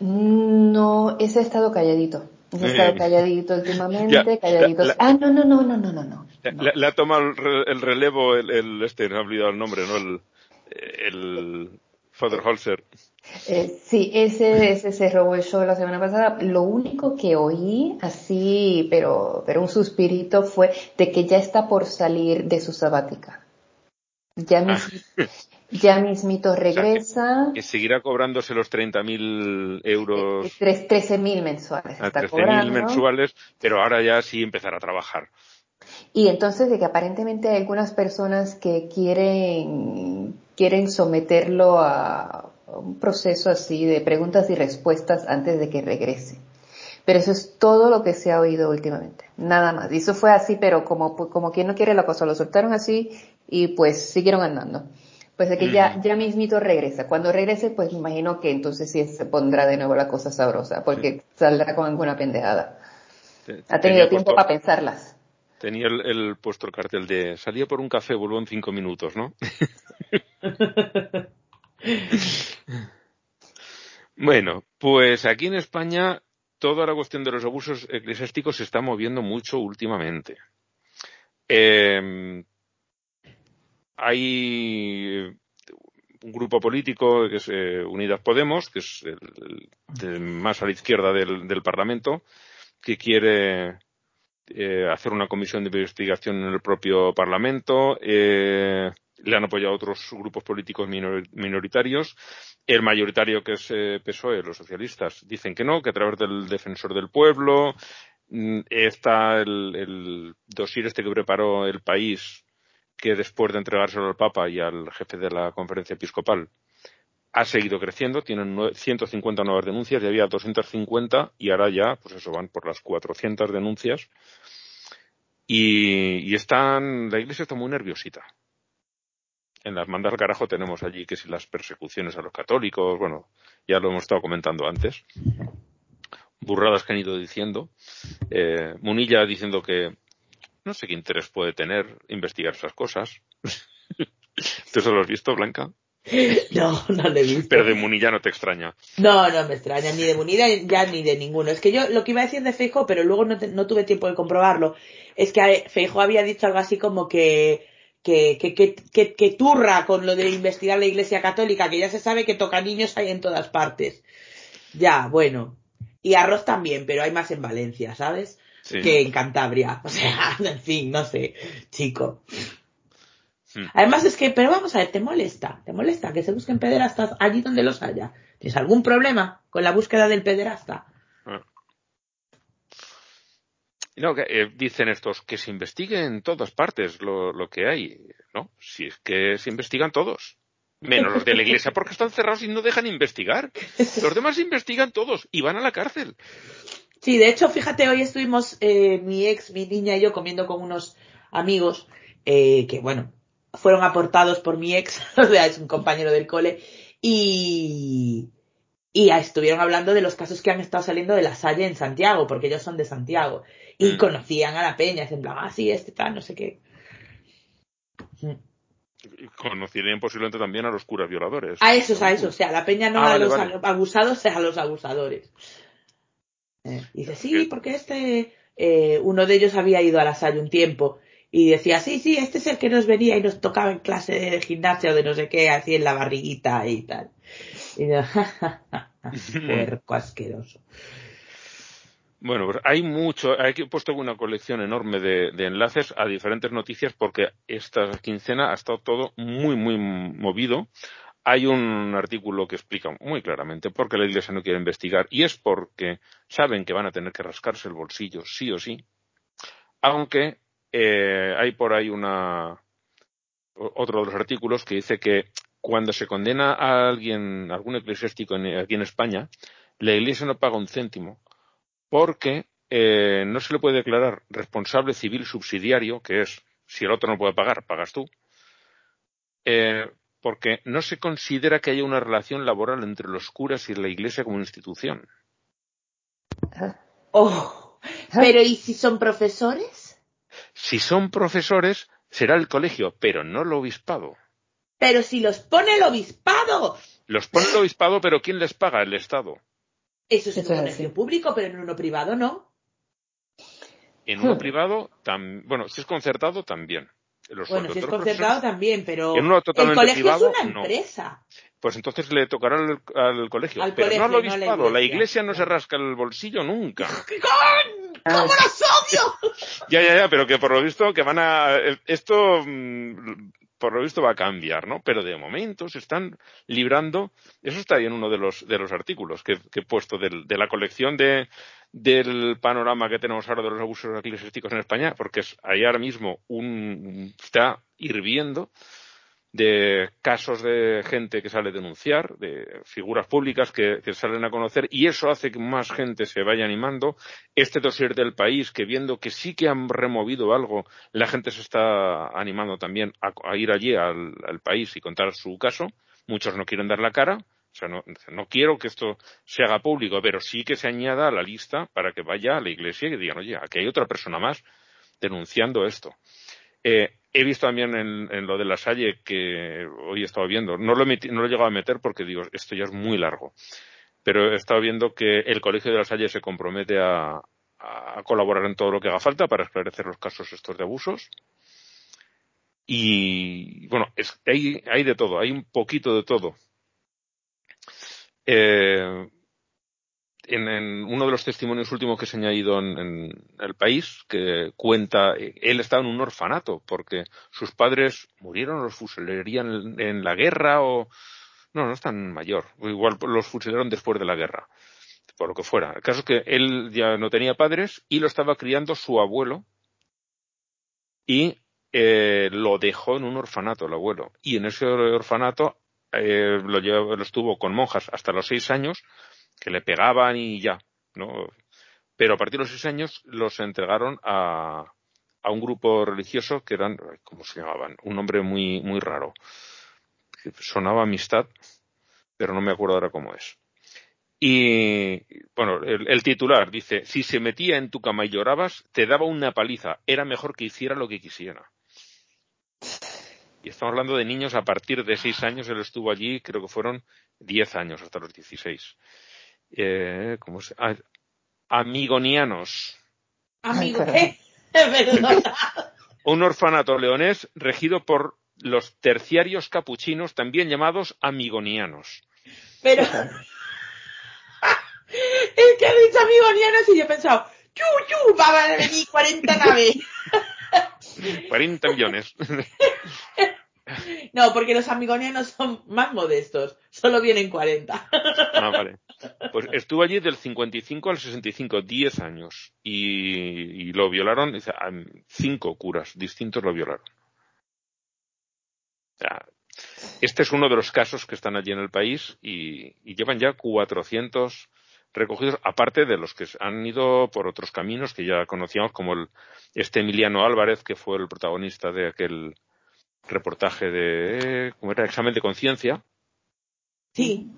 No, ese ha estado calladito. He estado eh, calladito últimamente, [laughs] calladito. ah, no, no, no, no, no, no. no. Le, ha tomado el, relevo el, el, este, no he olvidado el nombre, ¿no? El, el Father Holzer. Eh, sí, ese, ese se robó el show la semana pasada. Lo único que oí así, pero, pero un suspirito fue de que ya está por salir de su sabática. Ya, ah. ya mismito regresa. que, seguirá cobrándose los 30.000 euros. 13.000 mensuales. 13.000 mensuales, pero ahora ya sí empezará a trabajar. Y entonces de que aparentemente hay algunas personas que quieren, quieren someterlo a un proceso así de preguntas y respuestas antes de que regrese. Pero eso es todo lo que se ha oído últimamente. Nada más. Y eso fue así, pero como, como quien no quiere la cosa, lo soltaron así y pues siguieron andando. Pues de que ya, ya mismito regresa. Cuando regrese, pues me imagino que entonces sí se pondrá de nuevo la cosa sabrosa, porque saldrá con alguna pendejada. ha tenido tiempo para pensarlas. Tenía el, puesto el cartel de salía por un café, vuelvo en cinco minutos, ¿no? [laughs] [laughs] bueno, pues aquí en España toda la cuestión de los abusos eclesiásticos se está moviendo mucho últimamente. Eh, hay un grupo político que es eh, Unidas Podemos, que es el, más a la izquierda del, Parlamento, que quiere eh, hacer una comisión de investigación en el propio Parlamento. Eh, le han apoyado otros grupos políticos minoritarios. El mayoritario, que es PSOE, los socialistas, dicen que no, que a través del defensor del pueblo mm, está el, el dossier este que preparó el país que después de entregárselo al Papa y al jefe de la conferencia episcopal ha seguido creciendo, tienen 150 nuevas denuncias, y había 250 y ahora ya, pues eso, van por las 400 denuncias. Y, y están, la iglesia está muy nerviosita. En las mandas al carajo tenemos allí que si las persecuciones a los católicos, bueno, ya lo hemos estado comentando antes. Burradas que han ido diciendo. Eh, Munilla diciendo que no sé qué interés puede tener investigar esas cosas. [laughs] ¿Tú eso lo has visto, Blanca? [laughs] No, no lo he visto. Pero de Munilla no te extraña. No, no me extraña, ni de Munilla ya ni de ninguno. Es que yo lo que iba a decir de Feijo, pero luego no, tuve tiempo de comprobarlo, es que Feijo había dicho algo así como que, que, que, que, que, turra con lo de investigar la Iglesia Católica, que ya se sabe que toca niños hay en todas partes. Ya, bueno. Y arroz también, pero hay más en Valencia, ¿sabes? que en Cantabria. [laughs] O sea, en fin, no sé, chico. Además es que, pero vamos a ver, te molesta, te molesta que se busquen pederastas allí donde los haya. ¿Tienes algún problema con la búsqueda del pederasta? Ah. No, eh, dicen estos que se investigue en todas partes lo, que hay, ¿no? Si es que se investigan todos. Menos los de la iglesia porque están cerrados y no dejan investigar. Los demás investigan todos y van a la cárcel. Sí, de hecho, fíjate, hoy estuvimos eh, mi ex, mi niña y yo comiendo con unos amigos eh, que, bueno, fueron aportados por mi ex, [laughs] o sea, es un compañero del cole, y, y estuvieron hablando de los casos que han estado saliendo de la Salle en Santiago, porque ellos son de Santiago, y mm. conocían a la peña, en plan, ah, sí, este tal, no sé qué. Conocerían posiblemente también a los curas violadores. A esos, a esos, o sea, la peña no ah, a los abusados, a los abusadores. Eh, y dice, sí, porque este, eh, uno de ellos había ido a la sala un tiempo y decía, sí, sí, este es el que nos venía y nos tocaba en clase de gimnasia o de no sé qué, así en la barriguita y tal. Y yo, [laughs] puerco asqueroso. Bueno, pues hay mucho, hay puesto una colección enorme de, de, enlaces a diferentes noticias porque esta quincena ha estado todo muy, muy movido hay un artículo que explica muy claramente por qué la Iglesia no quiere investigar y es porque saben que van a tener que rascarse el bolsillo sí o sí, aunque eh, hay por ahí una otro de los artículos que dice que cuando se condena a alguien, algún eclesiástico aquí en España, la Iglesia no paga un céntimo porque eh, no se le puede declarar responsable civil subsidiario, que es si el otro no puede pagar, pagas tú, eh, porque no se considera que haya una relación laboral entre los curas y la Iglesia como institución. Oh, pero ¿y si son profesores? Si son profesores, será el colegio, pero no el obispado. Pero si los pone el obispado. Los pone el obispado, pero ¿quién les paga? El Estado. Eso es en un colegio público, pero en uno privado no. En uno hmm. privado, bueno, si es concertado, también. bueno, si es concertado también, pero en uno totalmente el colegio es una empresa. Pues entonces le tocará al, colegio. pero no al obispado. la, iglesia. no se rasca el bolsillo nunca. [laughs] ¿Cómo los odio? ya, ya, ya, pero que por lo visto que van a... Esto mm, por lo visto va a cambiar, ¿no? Pero de momento se están librando, eso está ahí en uno de los, de los artículos que, he puesto de la colección de, del panorama que tenemos ahora de los abusos eclesiásticos en España, porque es, ahí ahora mismo un, está hirviendo de casos de gente que sale a denunciar, de figuras públicas que, salen a conocer, y eso hace que más gente se vaya animando. Este dossier del país, que viendo que sí que han removido algo, la gente se está animando también a, ir allí al, país y contar su caso. Muchos no quieren dar la cara. O sea, no, quiero que esto se haga público, pero sí que se añada a la lista para que vaya a la iglesia y digan, oye, aquí hay otra persona más denunciando esto. Eh, he visto también en, lo de la Salle que hoy he estado viendo, no lo, he, llegado a meter porque digo, esto ya es muy largo, pero he estado viendo que el Colegio de la Salle se compromete a, colaborar en todo lo que haga falta para esclarecer los casos estos de abusos. Y bueno, es, hay, hay de todo, hay un poquito de todo. Eh, en, uno de los testimonios últimos que se ha añadido en, el país, que cuenta, él estaba en un orfanato porque sus padres murieron, los fusilarían en, la guerra o... No, no es tan mayor. Igual los fusilaron después de la guerra, por lo que fuera. El caso es que él ya no tenía padres y lo estaba criando su abuelo y eh, lo dejó en un orfanato el abuelo. Y en ese orfanato eh, lo, lo estuvo con monjas hasta los seis años que le pegaban y ya, ¿no? Pero a partir de los seis años los entregaron a, a un grupo religioso que eran, ¿cómo se llamaban? Un nombre muy, muy raro. Sonaba amistad, pero no me acuerdo ahora cómo es. Y, bueno, el, el, titular dice, si se metía en tu cama y llorabas, te daba una paliza, era mejor que hiciera lo que quisiera. Y estamos hablando de niños a partir de seis años, él estuvo allí, creo que fueron diez años hasta los dieciséis eh, ¿cómo se Amigonianos. [laughs] Un orfanato leonés regido por los terciarios capuchinos, también llamados amigonianos. Pero [laughs] es que ha dicho amigonianos y yo he pensado, ¡chu, chu! Va a venir 40 naves. [laughs] 40 millones. No, porque los amigonianos son más modestos. Solo vienen 40. Ah, vale. Pues estuvo allí del 55 al 65, 10 años. Y, lo violaron, cinco curas distintos lo violaron. este es uno de los casos que están allí en el país y, llevan ya 400 recogidos, aparte de los que han ido por otros caminos que ya conocíamos, como el, este Emiliano Álvarez, que fue el protagonista de aquel reportaje de, ¿cómo era? Examen de conciencia. Sí.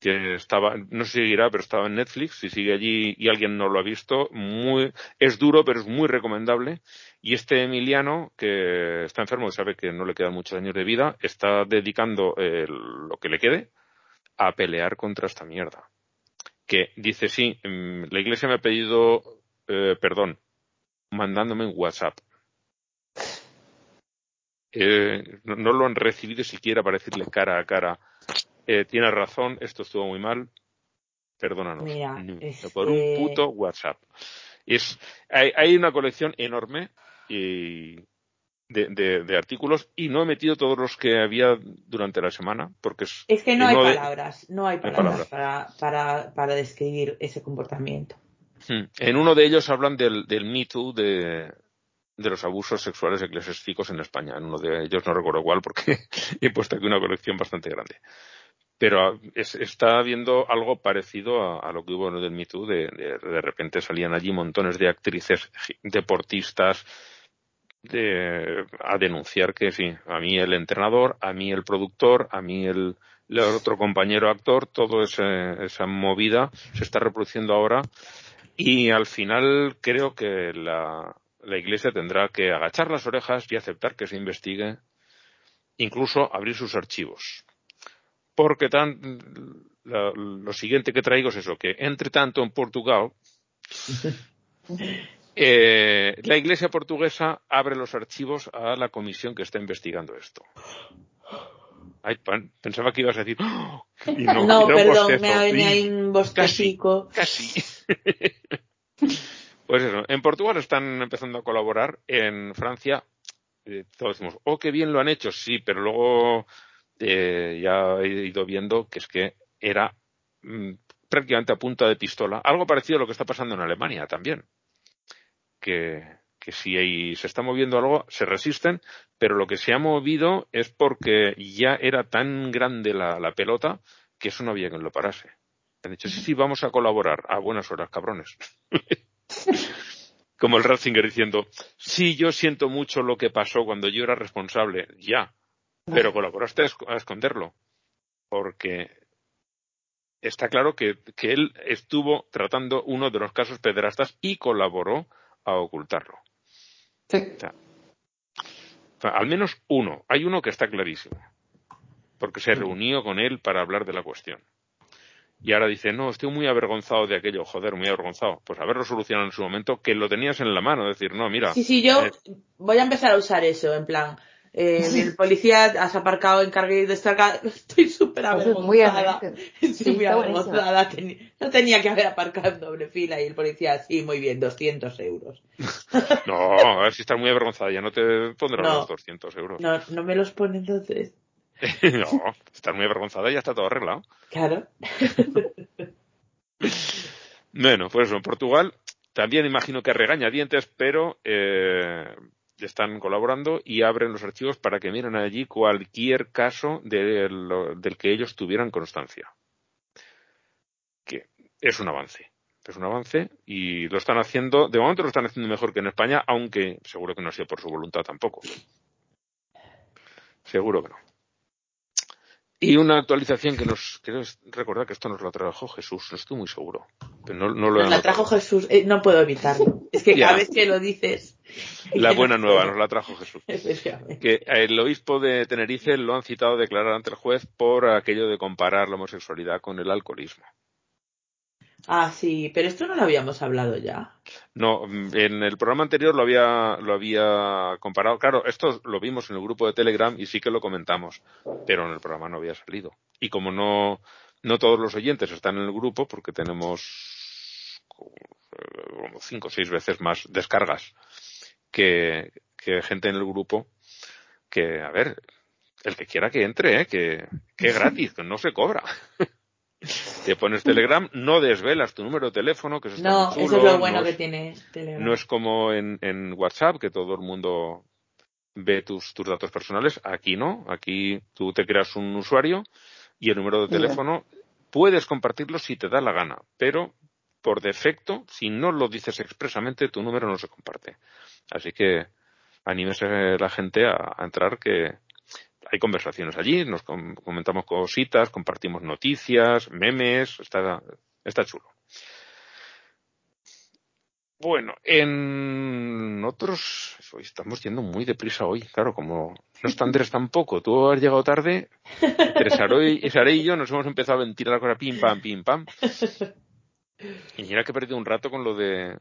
Que estaba, no sé si seguirá, pero estaba en Netflix, si sigue allí y alguien no lo ha visto, muy, es duro, pero es muy recomendable. Y este Emiliano, que está enfermo, y sabe que no le quedan muchos años de vida, está dedicando lo que le quede a pelear contra esta mierda. Que dice, sí, mm, la iglesia me ha pedido eh, perdón, mandándome un WhatsApp eh, no, lo han recibido siquiera para decirle cara a cara, eh, tienes razón, esto estuvo muy mal, perdónanos. Por un puto WhatsApp. Es, hay, una colección enorme de, artículos y no he metido todos los que había durante la semana porque es, es que no hay palabras, no hay palabras, Para, para, para, describir ese comportamiento. Hmm. En uno de ellos hablan del, del Me Too de, de los abusos sexuales eclesiásticos en España. En uno de ellos no recuerdo cuál porque [laughs] he puesto aquí una colección bastante grande. Pero está habiendo algo parecido a, lo que hubo en el Me Too, de, de, repente salían allí montones de actrices deportistas de, a denunciar que, sí, a mí el entrenador, a mí el productor, a mí el, el otro compañero actor, toda esa movida se está reproduciendo ahora y al final creo que la, la Iglesia tendrá que agachar las orejas y aceptar que se investigue, incluso abrir sus archivos. Porque tan, lo siguiente que traigo es eso, que entre tanto en Portugal, [laughs] eh, la Iglesia portuguesa abre los archivos a la comisión que está investigando esto. Ay, pensaba que ibas a decir. ¡Oh! no, perdón, me ha venido un bosquecico. Casi. casi. [laughs] Pues eso, en Portugal están empezando a colaborar, en Francia eh, todos decimos, oh, qué bien lo han hecho, sí, pero luego eh, ya he ido viendo que es que era mm, prácticamente a punta de pistola, algo parecido a lo que está pasando en Alemania también, que, que si ahí se está moviendo algo, se resisten, pero lo que se ha movido es porque ya era tan grande la, la pelota que eso no había quien lo parase. Han dicho, sí, sí, vamos a colaborar. A buenas horas, cabrones. [laughs] [laughs] Como el Ratzinger diciendo, sí, yo siento mucho lo que pasó cuando yo era responsable, ya, pero colaboraste a esconderlo. Porque está claro que, él estuvo tratando uno de los casos pederastas y colaboró a ocultarlo. Sí. al menos uno. Hay uno que está clarísimo. Porque se reunió con él para hablar de la cuestión. Y ahora dice, no, estoy muy avergonzado de aquello, joder, muy avergonzado. Pues haberlo solucionado en su momento, que lo tenías en la mano, decir, no, mira. Sí, sí, yo eh, voy a empezar a usar eso, en plan, eh, [laughs] el policía has aparcado en carga y descarga, [laughs] estoy súper avergonzada. Estoy muy avergonzada. [laughs] no tenía que haber aparcado en doble fila y el policía, sí, muy bien, 200 euros. no, a ver si estás muy avergonzada, ya no te pondrán los 200 euros. No, no me los pone entonces. [laughs] no, estás muy avergonzada y ya está todo arreglado. Claro. [laughs] bueno, pues en Portugal también imagino que regaña dientes, pero eh, están colaborando y abren los archivos para que miren allí cualquier caso del que ellos tuvieran constancia. Que es un avance. Es un avance y lo están haciendo, de momento lo están haciendo mejor que en España, aunque seguro que no ha sido por su voluntad tampoco. Seguro que no. Y una actualización que nos quiero recordar que esto nos lo trajo Jesús, no estoy muy seguro. no, no lo nos la trajo Jesús, eh, no puedo evitarlo. Es que [laughs] cada vez que lo dices. La buena nueva nos la trajo Jesús. [laughs] que el obispo de Tenerife lo han citado a declarar ante el juez por aquello de comparar la homosexualidad con el alcoholismo. Ah, sí, pero esto no lo habíamos hablado ya. No, en el programa anterior lo había, lo había comparado. Claro, esto lo vimos en el grupo de Telegram y sí que lo comentamos, pero en el programa no había salido. Y como no, no todos los oyentes están en el grupo, porque tenemos como cinco o seis veces más descargas que, que gente en el grupo, que, a ver, el que quiera que entre, ¿eh? que, que gratis, no se cobra. [laughs] Te pones Telegram, no desvelas tu número de teléfono, que eso No, eso es lo bueno que tiene Telegram. No es como en, en, WhatsApp, que todo el mundo ve tus, tus datos personales. Aquí no. Aquí tú te creas un usuario y el número de teléfono puedes compartirlo si te da la gana, pero por defecto, si no lo dices expresamente, tu número no se comparte. Así que anímese la gente a entrar que, hay conversaciones allí, nos comentamos cositas, compartimos noticias, memes, está, está chulo. Bueno, en otros, estamos yendo muy deprisa hoy, claro, como no está Andrés tampoco, tú has llegado tarde, entre Saré y yo nos hemos empezado a ventilar la cosa pim pam, pim pam. Y mira que he perdido un rato con lo de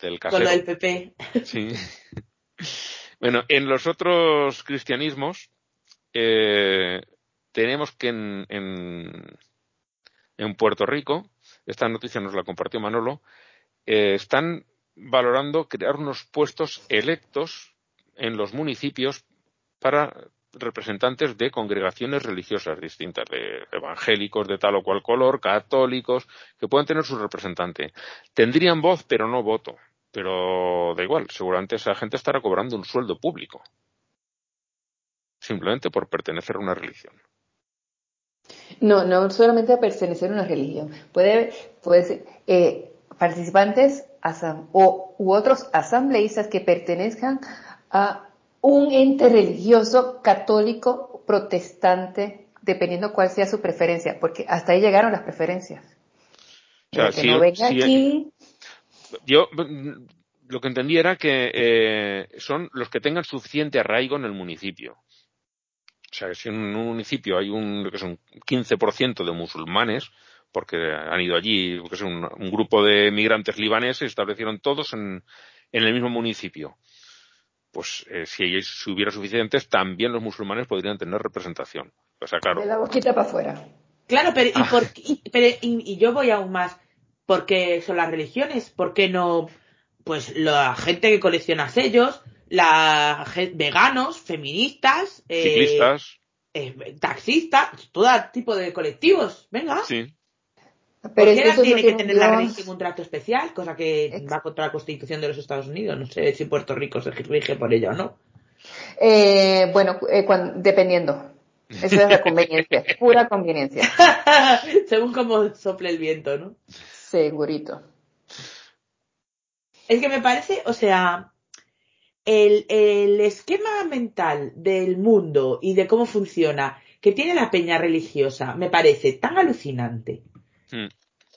del casero. Con lo del PP. Sí. Bueno, en los otros cristianismos, eh, tenemos que en, en, Puerto Rico, esta noticia nos la compartió Manolo, eh, están valorando crear unos puestos electos en los municipios para representantes de congregaciones religiosas distintas, de evangélicos de tal o cual color, católicos, que puedan tener su representante. Tendrían voz, pero no voto. pero da igual, seguramente esa gente estará cobrando un sueldo público. Simplemente por pertenecer a una religión. No, no solamente a pertenecer a una religión. Puede, puede ser, eh, participantes o, u otros asambleístas que pertenezcan a un ente religioso católico protestante, dependiendo cuál sea su preferencia, porque hasta ahí llegaron las preferencias. que no venga aquí, yo lo que entendí era que eh, son los que tengan suficiente arraigo en el municipio. O sea, que si en un municipio hay un, que son 15% de musulmanes, porque han ido allí, que es un, grupo de migrantes libaneses, se establecieron todos en, el mismo municipio. Pues eh, si, hubiera suficientes, también los musulmanes podrían tener representación. O sea, claro. De la boquita para afuera. Claro, pero, y, ah. por, y yo voy aún más porque son las religiones, ¿por qué no? Pues la gente que colecciona sellos, la veganos, feministas, eh, ciclistas, eh, taxistas, todo tipo de colectivos, venga. Sí. Pero es que tiene que tener la religión un trato especial, cosa que va contra la Constitución de los Estados Unidos. No sé si Puerto Rico se rige por ello o no. Eh, bueno, dependiendo. Esa es la [laughs] conveniencia, pura conveniencia. [laughs] Según cómo sople el viento, ¿no? Segurito. Es que me parece, o sea, el, el esquema mental del mundo y de cómo funciona que tiene la peña religiosa me parece tan alucinante. Hmm.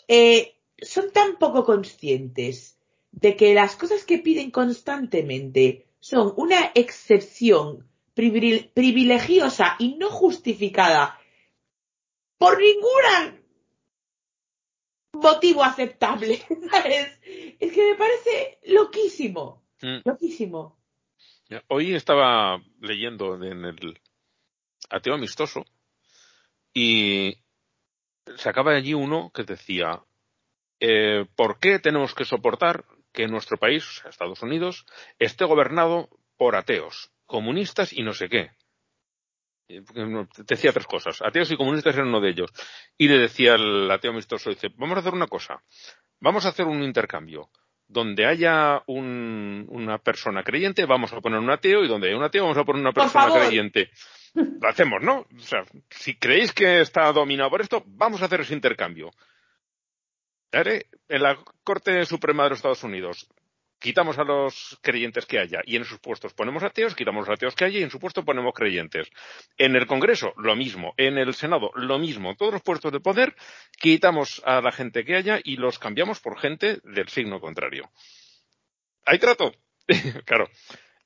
Eh, son tan poco conscientes de que las cosas que piden constantemente son una excepción privilegiosa y no justificada por ninguna motivo aceptable. [laughs] Es que me parece loquísimo. Mm. Loquísimo. Hoy estaba leyendo en el Ateo Amistoso y sacaba allí uno que decía eh, ¿por qué tenemos que soportar que nuestro país, Estados Unidos, esté gobernado por ateos, comunistas y no sé qué? decía tres cosas. Ateos y comunistas eran uno de ellos. Y le decía al ateo amistoso, dice, vamos a hacer una cosa. Vamos a hacer un intercambio. Donde haya una persona creyente, vamos a poner un ateo, y donde haya un ateo, vamos a poner una persona creyente. Lo hacemos, ¿no? O sea, si creéis que está dominado por esto, vamos a hacer ese intercambio. En la Corte Suprema de los Estados Unidos, quitamos a los creyentes que haya y en sus puestos ponemos ateos, quitamos los ateos que haya y en su puesto ponemos creyentes. En el Congreso, lo mismo. En el Senado, lo mismo. Todos los puestos de poder, quitamos a la gente que haya y los cambiamos por gente del signo contrario. ¿Hay trato? [laughs] claro.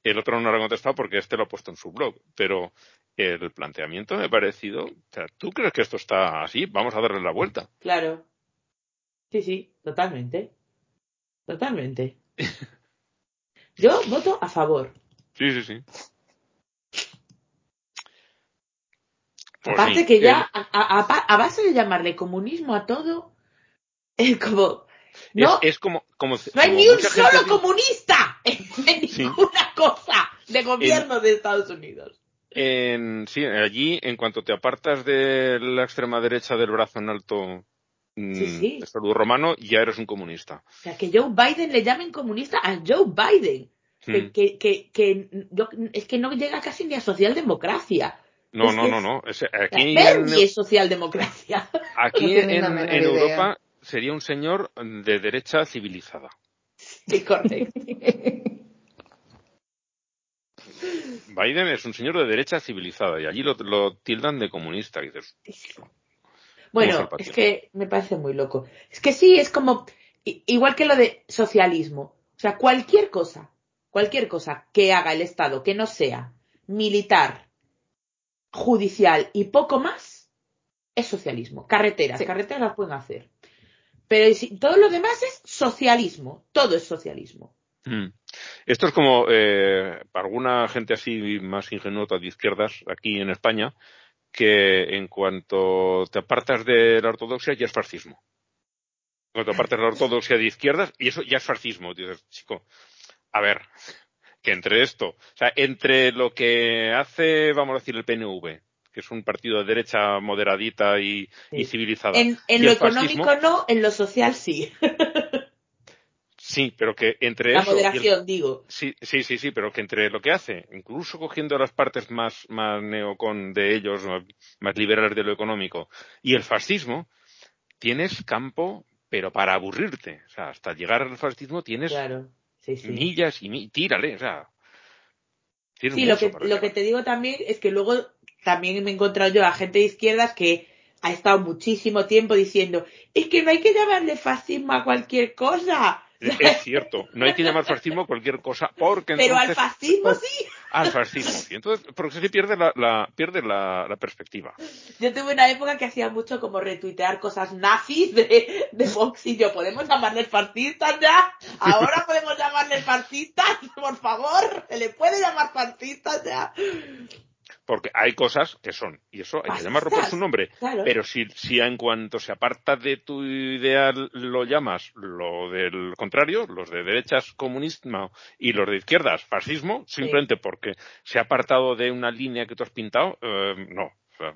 El otro no lo ha contestado porque este lo ha puesto en su blog, pero el planteamiento me ha parecido, ¿tú crees que esto está así? Vamos a darle la vuelta. Claro. Sí, sí, totalmente. Totalmente. Yo voto a favor. Sí, sí, sí. Pues Aparte que ya, a, base de llamarle comunismo a todo, [laughs] es como... No, es, como, como, no hay ni un solo comunista [laughs] en, ninguna cosa de gobierno de Estados Unidos. En, sí, allí, en cuanto te apartas de la extrema derecha del brazo en alto sí, mm, romano, ya eres un comunista. O sea, que Joe Biden le llamen comunista a Joe Biden. Hmm. Que, que, que, es que no llega casi ni a socialdemocracia. No, no, no, no. aquí es socialdemocracia. [laughs] Aquí en, Europa sería un señor de derecha civilizada. Sí, correcto. Biden es un señor de derecha civilizada y allí lo, lo tildan de comunista. Y dices, bueno, es que me parece muy loco. Es que sí, es como, igual que lo de socialismo. O sea, cualquier cosa, cualquier cosa que haga el Estado que no sea militar, judicial y poco más, es socialismo. Carreteras, carreteras las pueden hacer. Pero si, todo lo demás es socialismo, todo es socialismo. Mm. Esto es como eh, para alguna gente así más ingenuota de izquierdas aquí en España, que en cuanto te apartas de la ortodoxia ya es fascismo. En cuanto apartas de la ortodoxia de izquierdas, y eso ya es fascismo. Dices, chico, a ver, que entre esto, o sea, entre lo que hace, vamos a decir, el PNV, que es un partido de derecha moderadita y, civilizada. En, lo económico no, en lo social sí. [laughs] Sí, pero que entre La eso. el- moderación, digo. Sí, sí, sí, sí, pero que entre lo que hace, incluso cogiendo las partes más, más neocon de ellos, más- liberales de lo económico, y el fascismo, tienes campo, pero para aburrirte. O sea, hasta llegar al fascismo tienes Claro. Sí, sí. millas y mi- tírale, o sea. tienes Sí, lo que, lo que te digo también es que luego también me he encontrado yo a gente de izquierdas que ha estado muchísimo tiempo diciendo es que no hay que llamarle fascismo a cualquier cosa. Es cierto, no hay que llamar fascismo cualquier cosa, porque Pero al fascismo sí. Al fascismo, sí. Entonces, porque se pierde la, la, pierde la, la perspectiva. Yo tuve una época que hacía mucho como retuitear cosas nazis de, de Vox y yo, ¿podemos llamarles fascistas ya? Ahora podemos llamarles fascistas, por favor, se le puede llamar fascistas ya. Porque hay cosas que son, y eso hay que llamarlo por su nombre. Claro. Pero si, si en cuanto se aparta de tu ideal lo llamas lo del contrario, los de derechas comunismo y los de izquierdas fascismo, simplemente porque se ha apartado de una línea que tú has pintado, eh, no. O sea,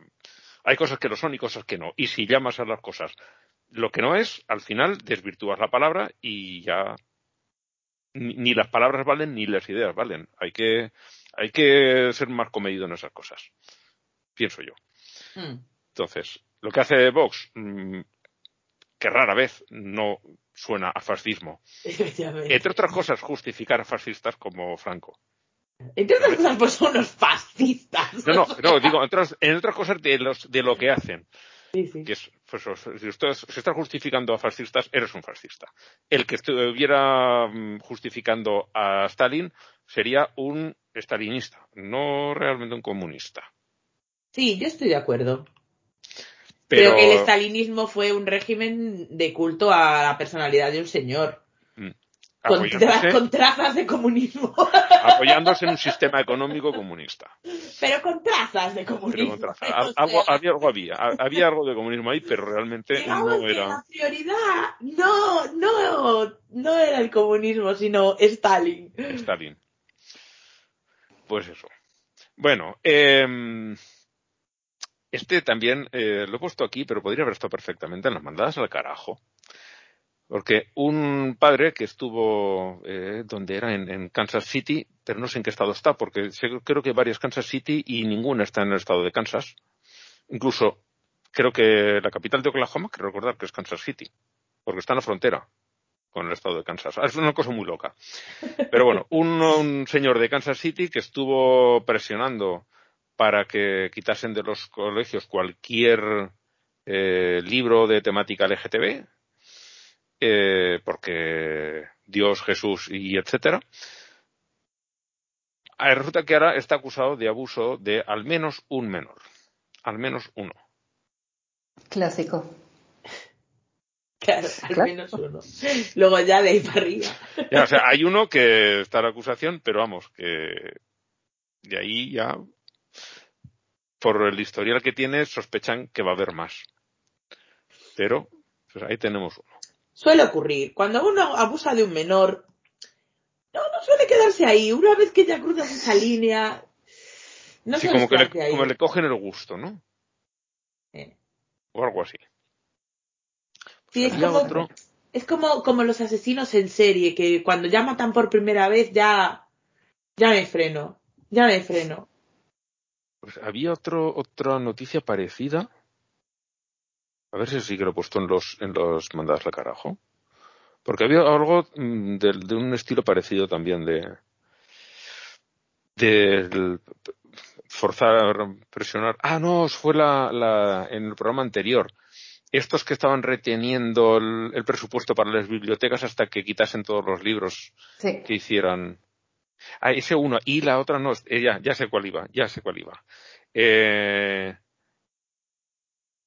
hay cosas que lo son y cosas que no. Y si llamas a las cosas lo que no es, al final desvirtúas la palabra y ya ni, ni las palabras valen ni las ideas valen. Hay que, hay que ser más comedido en esas cosas. Pienso yo. Mm. Entonces, lo que hace Vox, mm, que rara vez no suena a fascismo. [laughs] Entre otras cosas, justificar a fascistas como Franco. Entre otras cosas, pues son unos fascistas. No, no, no, digo, entre otras- en otras cosas de, los, de lo que hacen. Sí, sí. Que es, pues, si usted se está justificando a fascistas, eres un fascista. El que estuviera mm, justificando a Stalin sería un stalinista, no realmente un comunista. Sí, yo estoy de acuerdo. Pero, Creo que el estalinismo fue un régimen de culto a la personalidad de un señor. Con, apoyándose, con trazas de comunismo. [laughs] apoyándose en un sistema económico comunista. Pero con trazas de Pero comunismo. [laughs] O sea, había, algo había, había algo de comunismo ahí, pero realmente digamos no era la prioridad no, no, no era el comunismo, sino Stalin. Stalin. Pues eso. Bueno, eh, este también eh, lo he puesto aquí, pero podría haber estado perfectamente en las mandadas al carajo. Porque un padre que estuvo, eh, donde era, en, Kansas City, pero no sé en qué estado está, porque creo que varias Kansas City y ninguna está en el estado de Kansas. Incluso creo que la capital de Oklahoma, creo recordar que es Kansas City, porque está en la frontera con el estado de Kansas. Ah, Es una cosa muy loca. Pero bueno, un, señor de Kansas City que estuvo presionando para que quitasen de los colegios cualquier eh, libro de temática LGTB, eh, porque Dios, Jesús y etcétera. Ah, Resulta que ahora está acusado de abuso de al menos un menor. Al menos uno. Clásico. Claro, [laughs] al Claro. menos uno. Luego ya de ahí para arriba. [laughs] Ya, o sea, hay uno que está en la acusación, pero vamos, que de ahí ya, por el historial que tiene, sospechan que va a haber más. Pero, pues ahí tenemos uno. Suele ocurrir. Cuando uno abusa de un menor, no, no suele quedarse ahí. Una vez que ya cruzas esa línea, no sí, suele como que, le, ahí. como le cogen el gusto, ¿no? Eh. O algo así. Sí, es como, otro, es como, como los asesinos en serie, que cuando ya matan por primera vez ya, ya me freno, ya me freno. pues había otro, otra noticia parecida. A ver si sí que lo he puesto en los, en los mandados al carajo. Porque había algo mm, de, de un estilo parecido también de, de forzar, presionar. Ah, no, fue la, la, en el programa anterior. Estos que estaban reteniendo el, el presupuesto para las bibliotecas hasta que quitasen todos los libros Sí. que hicieran. Ah, ese uno. Y la otra no, eh, ya, ya sé cuál iba, ya sé cuál iba. Eh,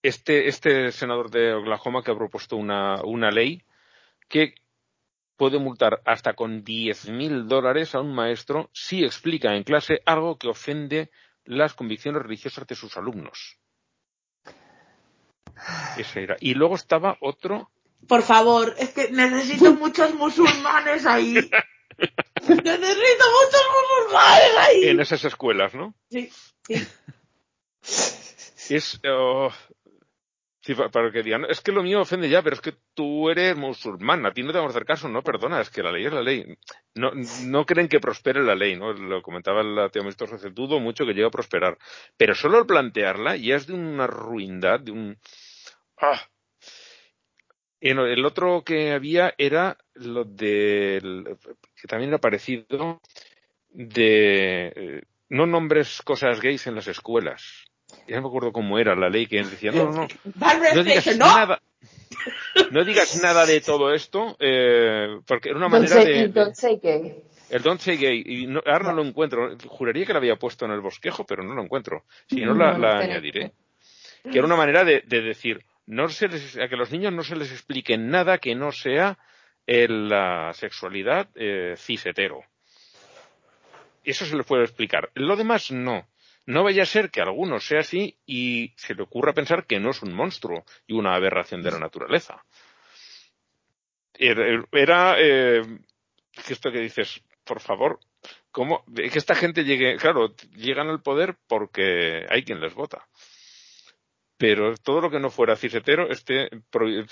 este, este senador de Oklahoma que ha propuesto una, una ley que puede multar hasta con 10.000 dólares a un maestro si explica en clase algo que ofende las convicciones religiosas de sus alumnos. Ese era. Y luego estaba otro Por favor, es que necesito muchos musulmanes ahí. [laughs] necesito muchos musulmanes ahí. en esas escuelas, ¿no? Sí, sí. Es, oh, Sí, para que digan, es que lo mío ofende ya, pero es que tú eres musulmán, a ti no te vamos a hacer caso, no, perdona, es que la ley es la ley. No, no creen que prospere la ley, ¿no? Lo comentaba el Teo hace dudo mucho que llegue a prosperar. Pero solo al plantearla ya es de una ruindad, de un... ¡Ah! El otro que había era lo de, que también era parecido, de eh, no nombres cosas gays en las escuelas. Ya no me acuerdo cómo era la ley que decía, no, no, no, digas nada, no digas nada de todo esto, eh, porque era una manera de... El don't say gay. El don't say gay, y ahora no lo encuentro, juraría que lo había puesto en el bosquejo, pero no lo encuentro, si no, la, añadiré. Que era una manera de, decir, no se les, a que los niños no se les explique nada que no sea la sexualidad eh, cis hetero. Eso se les puede explicar. Lo demás no. No vaya a ser que alguno sea así y se le ocurra pensar que no es un monstruo y una aberración de la naturaleza. Era eh, esto que dices, por favor, ¿cómo? Que esta gente llegue, claro, llegan al poder porque hay quien les vota. Pero todo lo que no fuera cisetero, este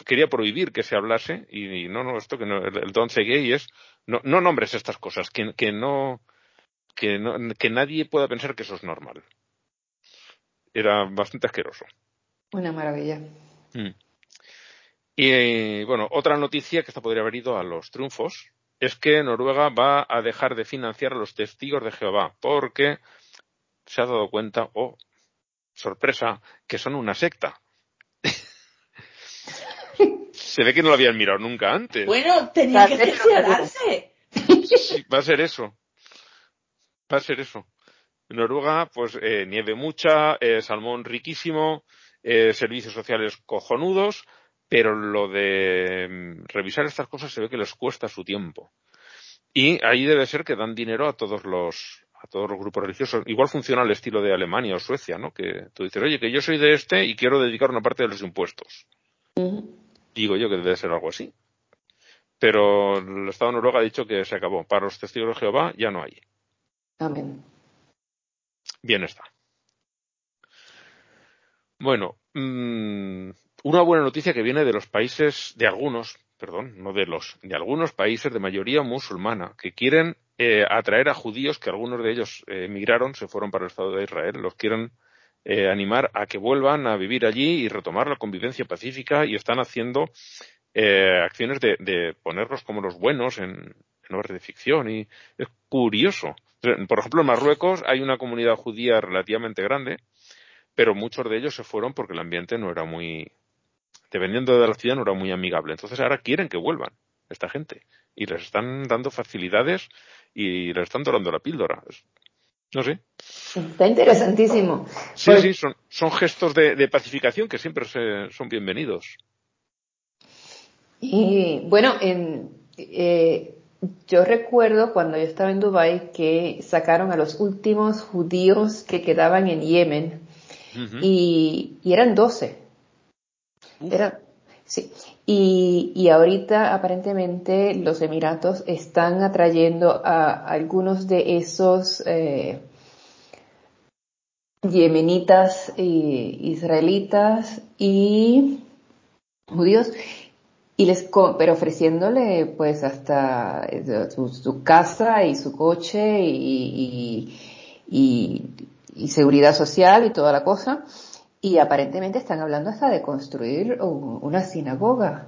quería prohibir que se hablase y, no, no, esto que no, el, don gay es, no, no nombres estas cosas, que, que no, que, que nadie pueda pensar que eso es normal. Era bastante asqueroso. Una maravilla. Mm. Y bueno, otra noticia que esta podría haber ido a los triunfos es que Noruega va a dejar de financiar a los testigos de Jehová porque se ha dado cuenta, oh, sorpresa, que son una secta. se ve que no lo habían mirado nunca antes. Bueno, tenía que cerciorarse. va a ser eso va a ser eso. En Noruega, pues eh, nieve mucha, eh, salmón riquísimo, eh, servicios sociales cojonudos, pero lo de mm, revisar estas cosas se ve que les cuesta su tiempo. Y ahí debe ser que dan dinero a todos los a todos los grupos religiosos. Igual funciona el estilo de Alemania o Suecia, ¿no? Que tú dices, oye, que yo soy de este y quiero dedicar una parte de los impuestos. Digo yo que debe ser algo así. Pero el Estado de Noruega ha dicho que se acabó. Para los testigos de Jehová ya no hay. Amén. Bien está. Bueno, mm, una buena noticia que viene de los países, de algunos, perdón, no de los, de algunos países de mayoría musulmana, que quieren eh, atraer a judíos, que algunos de ellos eh, emigraron, se fueron para el Estado de Israel, los quieren eh, animar a que vuelvan a vivir allí y retomar la convivencia pacífica y están haciendo acciones de, de, ponerlos como los buenos en, en obras de ficción y es curioso. Por ejemplo, en Marruecos hay una comunidad judía relativamente grande, pero muchos de ellos se fueron porque el ambiente no era muy, dependiendo de la ciudad, no era muy amigable. Entonces ahora quieren que vuelvan esta gente y les están dando facilidades y les están dorando la píldora. No sé. Está interesantísimo. Sí, pues sí, son, son gestos de, pacificación que siempre son bienvenidos. Y bueno, en, eh, yo recuerdo cuando yo estaba en Dubai que sacaron a los últimos judíos que quedaban en Yemen y, eran 12. Sí. Y, y, ahorita aparentemente los Emiratos están atrayendo a algunos de esos eh, yemenitas e israelitas y judíos y les pero ofreciéndole pues hasta eh, su, casa y su coche y, y, y, seguridad social y toda la cosa y aparentemente están hablando hasta de construir una sinagoga.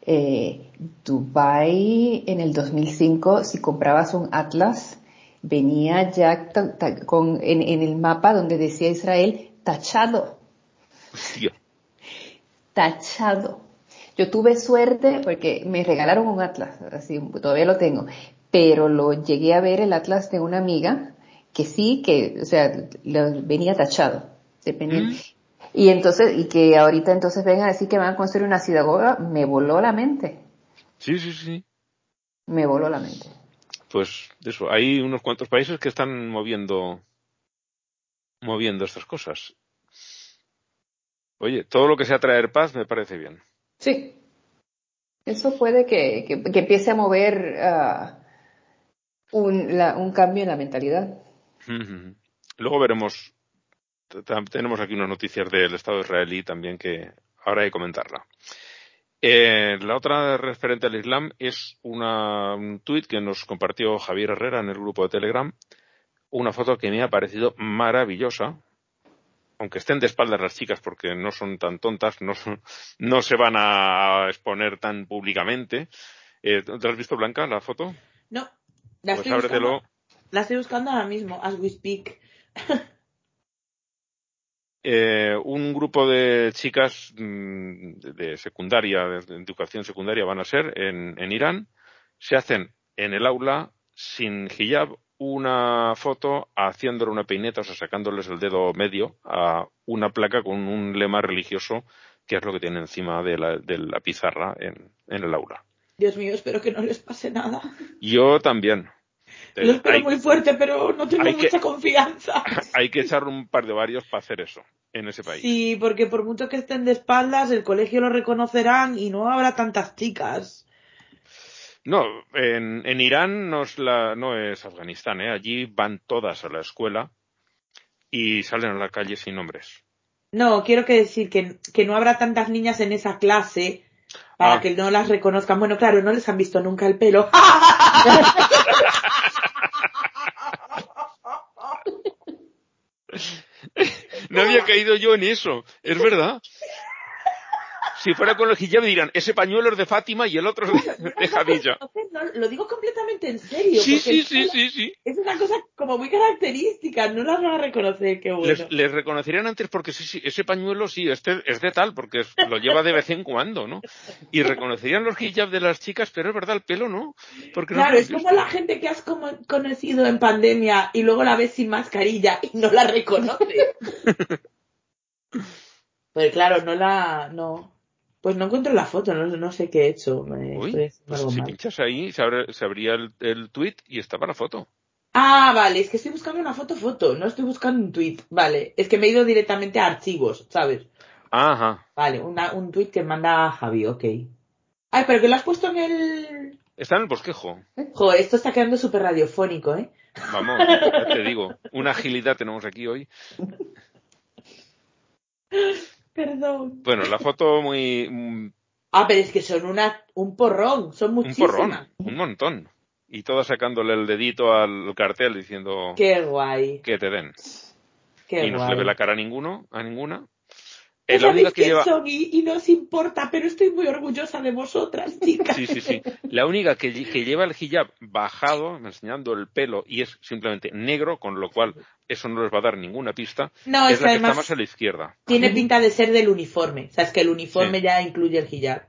Eh, Dubai en el 2005 si comprabas un atlas venía ya con en, en, el mapa donde decía Israel tachado. Tachado. Yo tuve suerte porque me regalaron un atlas, así, todavía lo tengo, pero lo llegué a ver el atlas de una amiga que sí, que, o sea, venía tachado, dependiendo. Mm. Y entonces, y que ahorita entonces vengan a decir que van a construir una sinagoga, me voló la mente. Sí, sí, sí. Me voló la mente. Pues eso, hay unos cuantos países que están moviendo, moviendo estas cosas. Oye, todo lo que sea traer paz me parece bien. Sí. Eso puede que, que, empiece a mover uh, un, la, un, cambio en la mentalidad. Luego veremos, tenemos aquí unas noticias del Estado israelí también que ahora hay que comentarla. Eh, la otra referente al Islam es una, un tuit que nos compartió Javier Herrera en el grupo de Telegram, una foto que me ha parecido maravillosa, aunque estén de espaldas las chicas porque no son tan tontas, no, [laughs] no se van a exponer tan públicamente. Eh, ¿Te has visto, Blanca, la foto? No, la, Pues estoy buscando, la estoy buscando ahora mismo, as we speak. [laughs] Eh, un grupo de chicas mm, de de secundaria, de educación secundaria van a ser en, en Irán, se hacen en el aula sin hijab una foto haciéndole una peineta, o sea, sacándoles el dedo medio a una placa con un lema religioso que es lo que tiene encima de la, de la pizarra en, en el aula. Dios mío, espero que no les pase nada. Yo también. Eh, Lo espero hay, muy fuerte, pero no tengo hay que- mucha confianza. [laughs] hay que echar un par de varios para hacer eso en ese país. Sí, porque por mucho que estén de espaldas, el colegio lo reconocerán y no habrá tantas chicas. No, en, en Irán no es, la, no es Afganistán, ¿eh? Allí van todas a la escuela y salen a la calle sin nombres. No, quiero que decir que, que no habrá tantas niñas en esa clase para Ah. que no las reconozcan. Bueno, claro, no les han visto nunca el pelo. [laughs] No había caído yo en eso, es verdad. Si fuera con el hijab dirán, ese pañuelo es de Fátima y el otro es de, [laughs] de Jadilla. No, lo digo completamente en serio. Sí, sí, sí, sí, sí. Es una cosa como muy característica, no las van a reconocer, qué bueno. Les, les reconocerían antes porque sí, sí, ese pañuelo sí, este es de tal, porque lo lleva de vez en cuando, ¿no? Y reconocerían los hijab de las chicas, pero es verdad, el pelo no. Porque Claro, es como la gente que has como- conocido en pandemia y luego la ves sin mascarilla y no la reconoce. [laughs] pues claro, no la, no. Pues no encuentro la foto, no, no sé qué he hecho. Me Uy, estoy haciendo pues algo si mal. pinchas ahí, se, abre- se abría el, el tweet y estaba la foto. Ah, vale, es que estoy buscando una foto foto, no estoy buscando un tweet. Vale, es que me he ido directamente a archivos, ¿sabes? Ajá. Vale, una, un tweet que manda Javi, ok. Ay, pero que lo has puesto en el... Está en el bosquejo. Joder, esto está quedando súper radiofónico, ¿eh? Vamos, ya te digo. Una agilidad tenemos aquí hoy. [laughs] Perdón. Bueno, la foto muy... mm, Ah, pero es que son una, un porrón, son Un muchísimas. porrón, un montón. Y todas sacándole el dedito al cartel diciendo Qué guay, que te den. qué y no se le ve la cara a ninguno, a ninguna. No la única que lleva... son y, y no os importa, pero estoy muy orgullosa de vosotras, [laughs] chicas. Sí, sí, sí. La única que, lle- que lleva el hijab bajado, enseñando el pelo, y es simplemente negro, con lo cual eso no les va a dar ninguna pista, No, es es la que está más a la izquierda. tiene pinta de ser del uniforme. O sea, es que el uniforme Sí. ya incluye el hijab.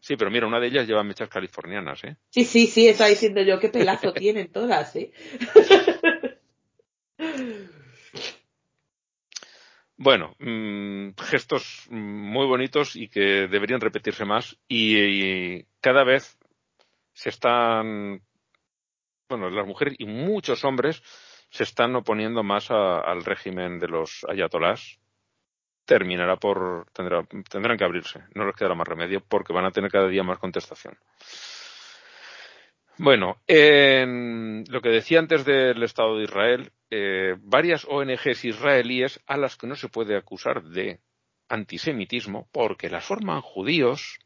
Sí, pero mira, una de ellas lleva mechas californianas, ¿eh? Sí, sí, sí, estaba diciendo yo, qué pelazo [laughs] tienen todas, ¿eh? [laughs] Bueno, mm, gestos muy bonitos y que deberían repetirse más y, y cada vez se están, bueno, las mujeres y muchos hombres se están oponiendo más a- al régimen de los ayatolás. Terminará por, tendrá- tendrán que abrirse, no les quedará más remedio porque van a tener cada día más contestación. Bueno, en lo que decía antes del Estado de Israel, eh, varias ONGs israelíes a las que no se puede acusar de antisemitismo porque las forman judíos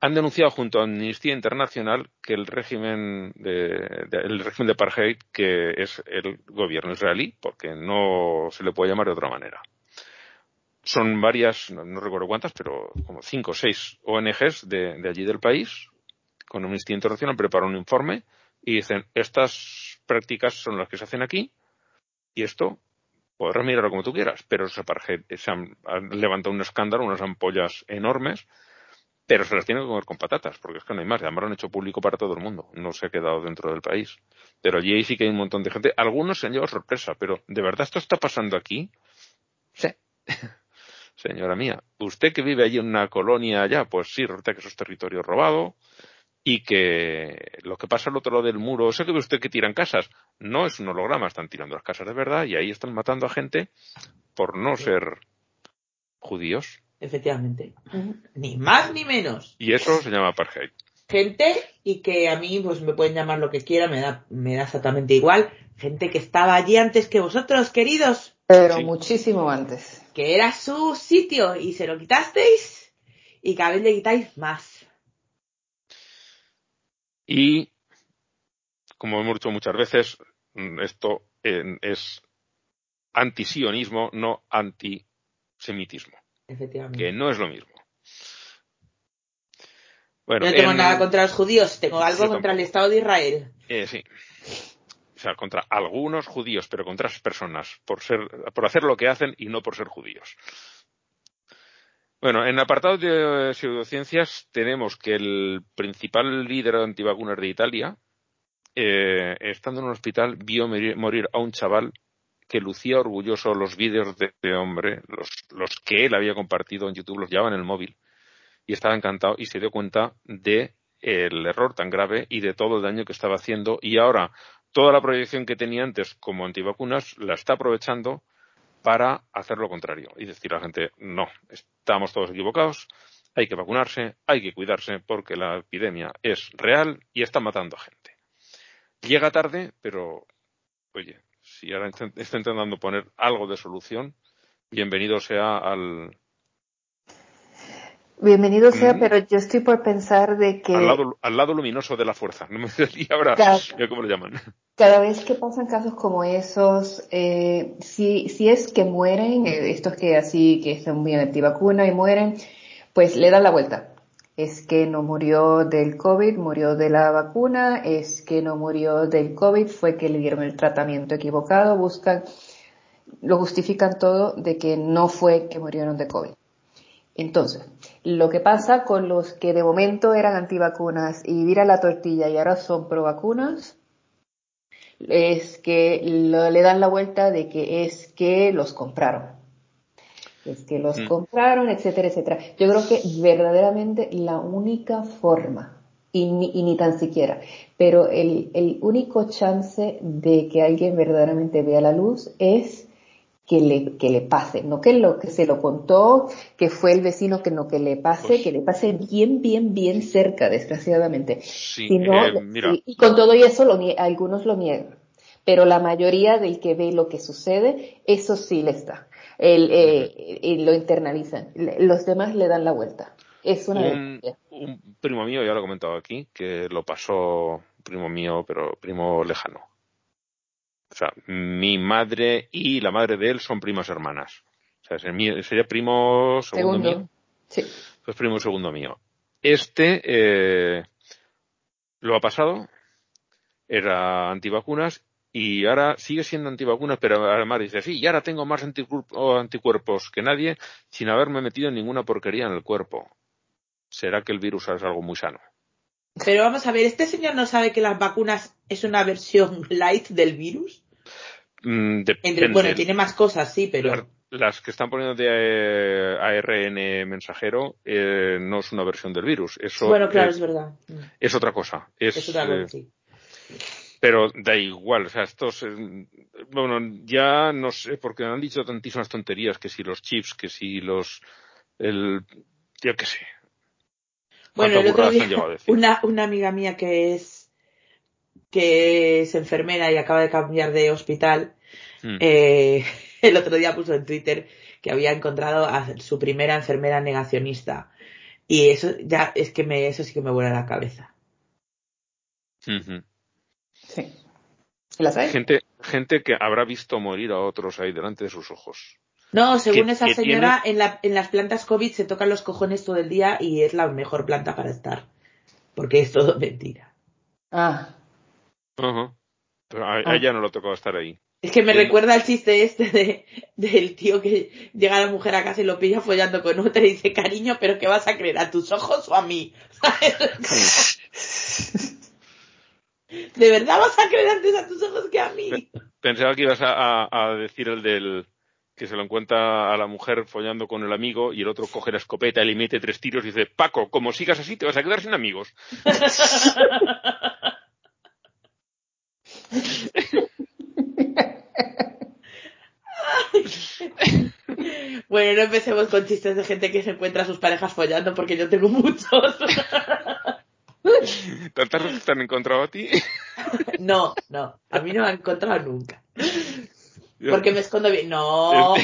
han denunciado junto a Amnistía Internacional que el régimen de, el régimen de apartheid que es el gobierno israelí porque no se le puede llamar de otra manera. Son varias no, recuerdo cuántas pero como cinco o seis ONGs de allí del país con Amnistía Internacional preparan un informe y dicen estas prácticas son las que se hacen aquí y esto podrás mirarlo como tú quieras, pero se, se han, han levantado un escándalo, unas ampollas enormes, pero se las tienen que comer con patatas, porque es que no hay más. Además lo han hecho público para todo el mundo, no se ha quedado dentro del país. Pero allí sí que hay un montón de gente. Algunos se han llevado sorpresa, pero ¿de verdad esto está pasando aquí? Sí. [laughs] Señora mía, usted que vive allí en una colonia allá, pues sí, resulta que eso es territorio robado, y que lo que pasa al otro lado del muro, eso que ve usted que tiran casas, no es un holograma, están tirando las casas de verdad y ahí están matando a gente por no ser judíos. Efectivamente. Ni más ni menos. Y eso se llama apartheid. Gente y que a mí pues me pueden llamar lo que quieran, me da, me da exactamente igual. Gente que estaba allí antes que vosotros, queridos. Pero Sí. muchísimo antes. que era su sitio y se lo quitasteis y cada vez le quitáis más. Y, como hemos dicho muchas veces, mm, esto es antisionismo, no antisemitismo. Efectivamente. Que no es lo mismo. Bueno, no tengo nada contra los judíos, tengo algo contra el Estado de Israel. Eh, sí. O sea, contra algunos judíos, pero contra esas personas, por, ser, por hacer lo que hacen y no por ser judíos. Bueno, en apartado de pseudociencias tenemos que el principal líder de antivacunas de Italia, eh, estando en un hospital, vio morir a un chaval que lucía orgulloso. Los vídeos de este hombre, los, los que él había compartido en YouTube, los llevaba en el móvil y estaba encantado y se dio cuenta de el error tan grave y de todo el daño que estaba haciendo. Y ahora toda la proyección que tenía antes como antivacunas la está aprovechando para hacer lo contrario y decir a la gente no, estamos todos equivocados, hay que vacunarse, hay que cuidarse porque la epidemia es real y está matando a gente. Llega tarde, pero oye, si ahora está intentando poner algo de solución, bienvenido sea al, Bienvenido sea, pero yo estoy por pensar de que... Al lado, al lado luminoso de la fuerza, no me [laughs] y ahora, cada, ¿cómo lo llaman? Cada vez que pasan casos como esos, eh, si, si es que mueren, eh, estos que así, que son bien antivacuna y mueren, pues le dan la vuelta. Es que no murió del COVID, murió de la vacuna, es que no murió del COVID, fue que le dieron el tratamiento equivocado, buscan, lo justifican todo de que no fue que murieron de COVID. Entonces, lo que pasa con los que de momento eran antivacunas y vira la tortilla y ahora son pro vacunas, es que le dan la vuelta de que es que los compraron. Es que los mm. compraron, etcétera, etcétera. Yo creo que verdaderamente la única forma, y ni, y ni tan siquiera, pero el, el único chance de que alguien verdaderamente vea la luz es que le, que le pase, no que lo que se lo contó, que fue el vecino que no que le pase, pues que le pase bien, bien, bien cerca, desgraciadamente. Sí, eh, y, con todo eso lo, algunos lo niegan, pero la mayoría del que ve lo que sucede, eso sí le está. El, eh, y lo internalizan. Los demás le dan la vuelta. Es una un, un primo mío, ya lo he comentado aquí, que lo pasó, primo mío, pero primo lejano o sea, mi madre y la madre de él son primas hermanas. O sea, sería primo segundo, mío. Sí. Pues primo segundo mío. Este eh, lo ha pasado, era antivacunas y ahora sigue siendo antivacunas, pero además dice, sí, y ahora tengo más anticuerpos que nadie sin haberme metido en ninguna porquería en el cuerpo. ¿Será que el virus es algo muy sano? Pero vamos a ver, ¿este señor no sabe que las vacunas es una versión light del virus? Mm, bueno, tiene más cosas, sí, pero. Las, que están poniendo de eh, ARN mensajero eh, no es una versión del virus. Eso bueno, claro, es, verdad. Es otra cosa. Es, otra cosa, eh, sí. Pero da igual, o sea, estos. bueno, ya no sé, porque han dicho tantísimas tonterías, que si los chips, que si los. El, yo qué sé. Bueno, el otro día, [laughs] una, una amiga mía que es que es enfermera y acaba de cambiar de hospital, hmm. eh, [laughs] el otro día puso en Twitter que había encontrado a su primera enfermera negacionista. Y eso ya es que me, eso sí que me vuela la cabeza. Sí. ¿La sabes? Gente, gente que habrá visto morir a otros ahí delante de sus ojos. No, según esa señora, en, la, en las plantas COVID se tocan los cojones todo el día y es la mejor planta para estar. Porque es todo mentira. Ah. Pero a, ah. ella no lo tocó estar ahí. Es que me recuerda el chiste este de, del tío que llega a la mujer a casa y lo pilla follando con otra y dice, cariño, pero ¿qué vas a creer? ¿A tus ojos o a mí? [laughs] ¿De verdad vas a creer antes a tus ojos que a mí? Pensaba que ibas a, decir el del que se lo encuentra a la mujer follando con el amigo y el otro coge la escopeta y le mete tres tiros y dice, Paco, como sigas así te vas a quedar sin amigos. [laughs] bueno, no empecemos con chistes de gente que se encuentra a sus parejas follando porque yo tengo muchos. ¿Tantas veces te han encontrado a ti? no, no, a mí no me han encontrado nunca. Porque me escondo bien. No.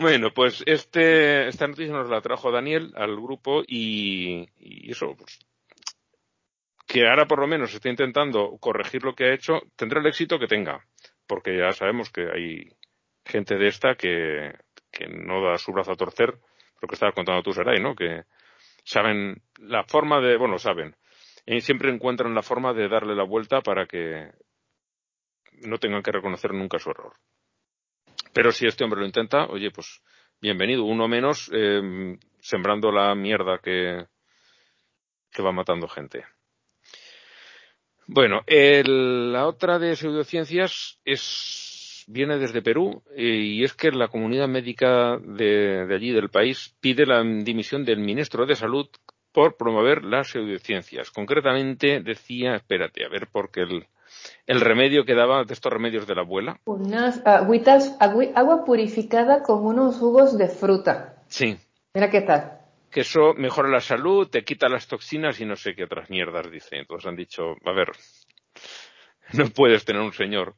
Bueno, pues este, esta noticia nos la trajo Daniel al grupo y, y eso, pues, que ahora por lo menos está intentando corregir lo que ha hecho, tendrá el éxito que tenga, porque ya sabemos que hay gente de esta que, que no da su brazo a torcer, lo que estabas contando tú, Saray, ¿no? Que saben la forma de, bueno, saben, y siempre encuentran la forma de darle la vuelta para que no tengan que reconocer nunca su error. Pero si este hombre lo intenta, oye, pues bienvenido, uno menos eh, sembrando la mierda que, que va matando gente. Bueno, el, la otra de pseudociencias es, viene desde Perú eh, y es que la comunidad médica de, de, allí del país pide la dimisión del ministro de Salud por promover las pseudociencias. Concretamente decía, espérate, a ver, porque el, el remedio que daba de estos remedios de la abuela. Unas agüitas, agua purificada con unos jugos de fruta. Sí. Mira qué tal. Que eso mejora la salud, te quita las toxinas y no sé qué otras mierdas dice. Entonces han dicho, a ver, no puedes tener un señor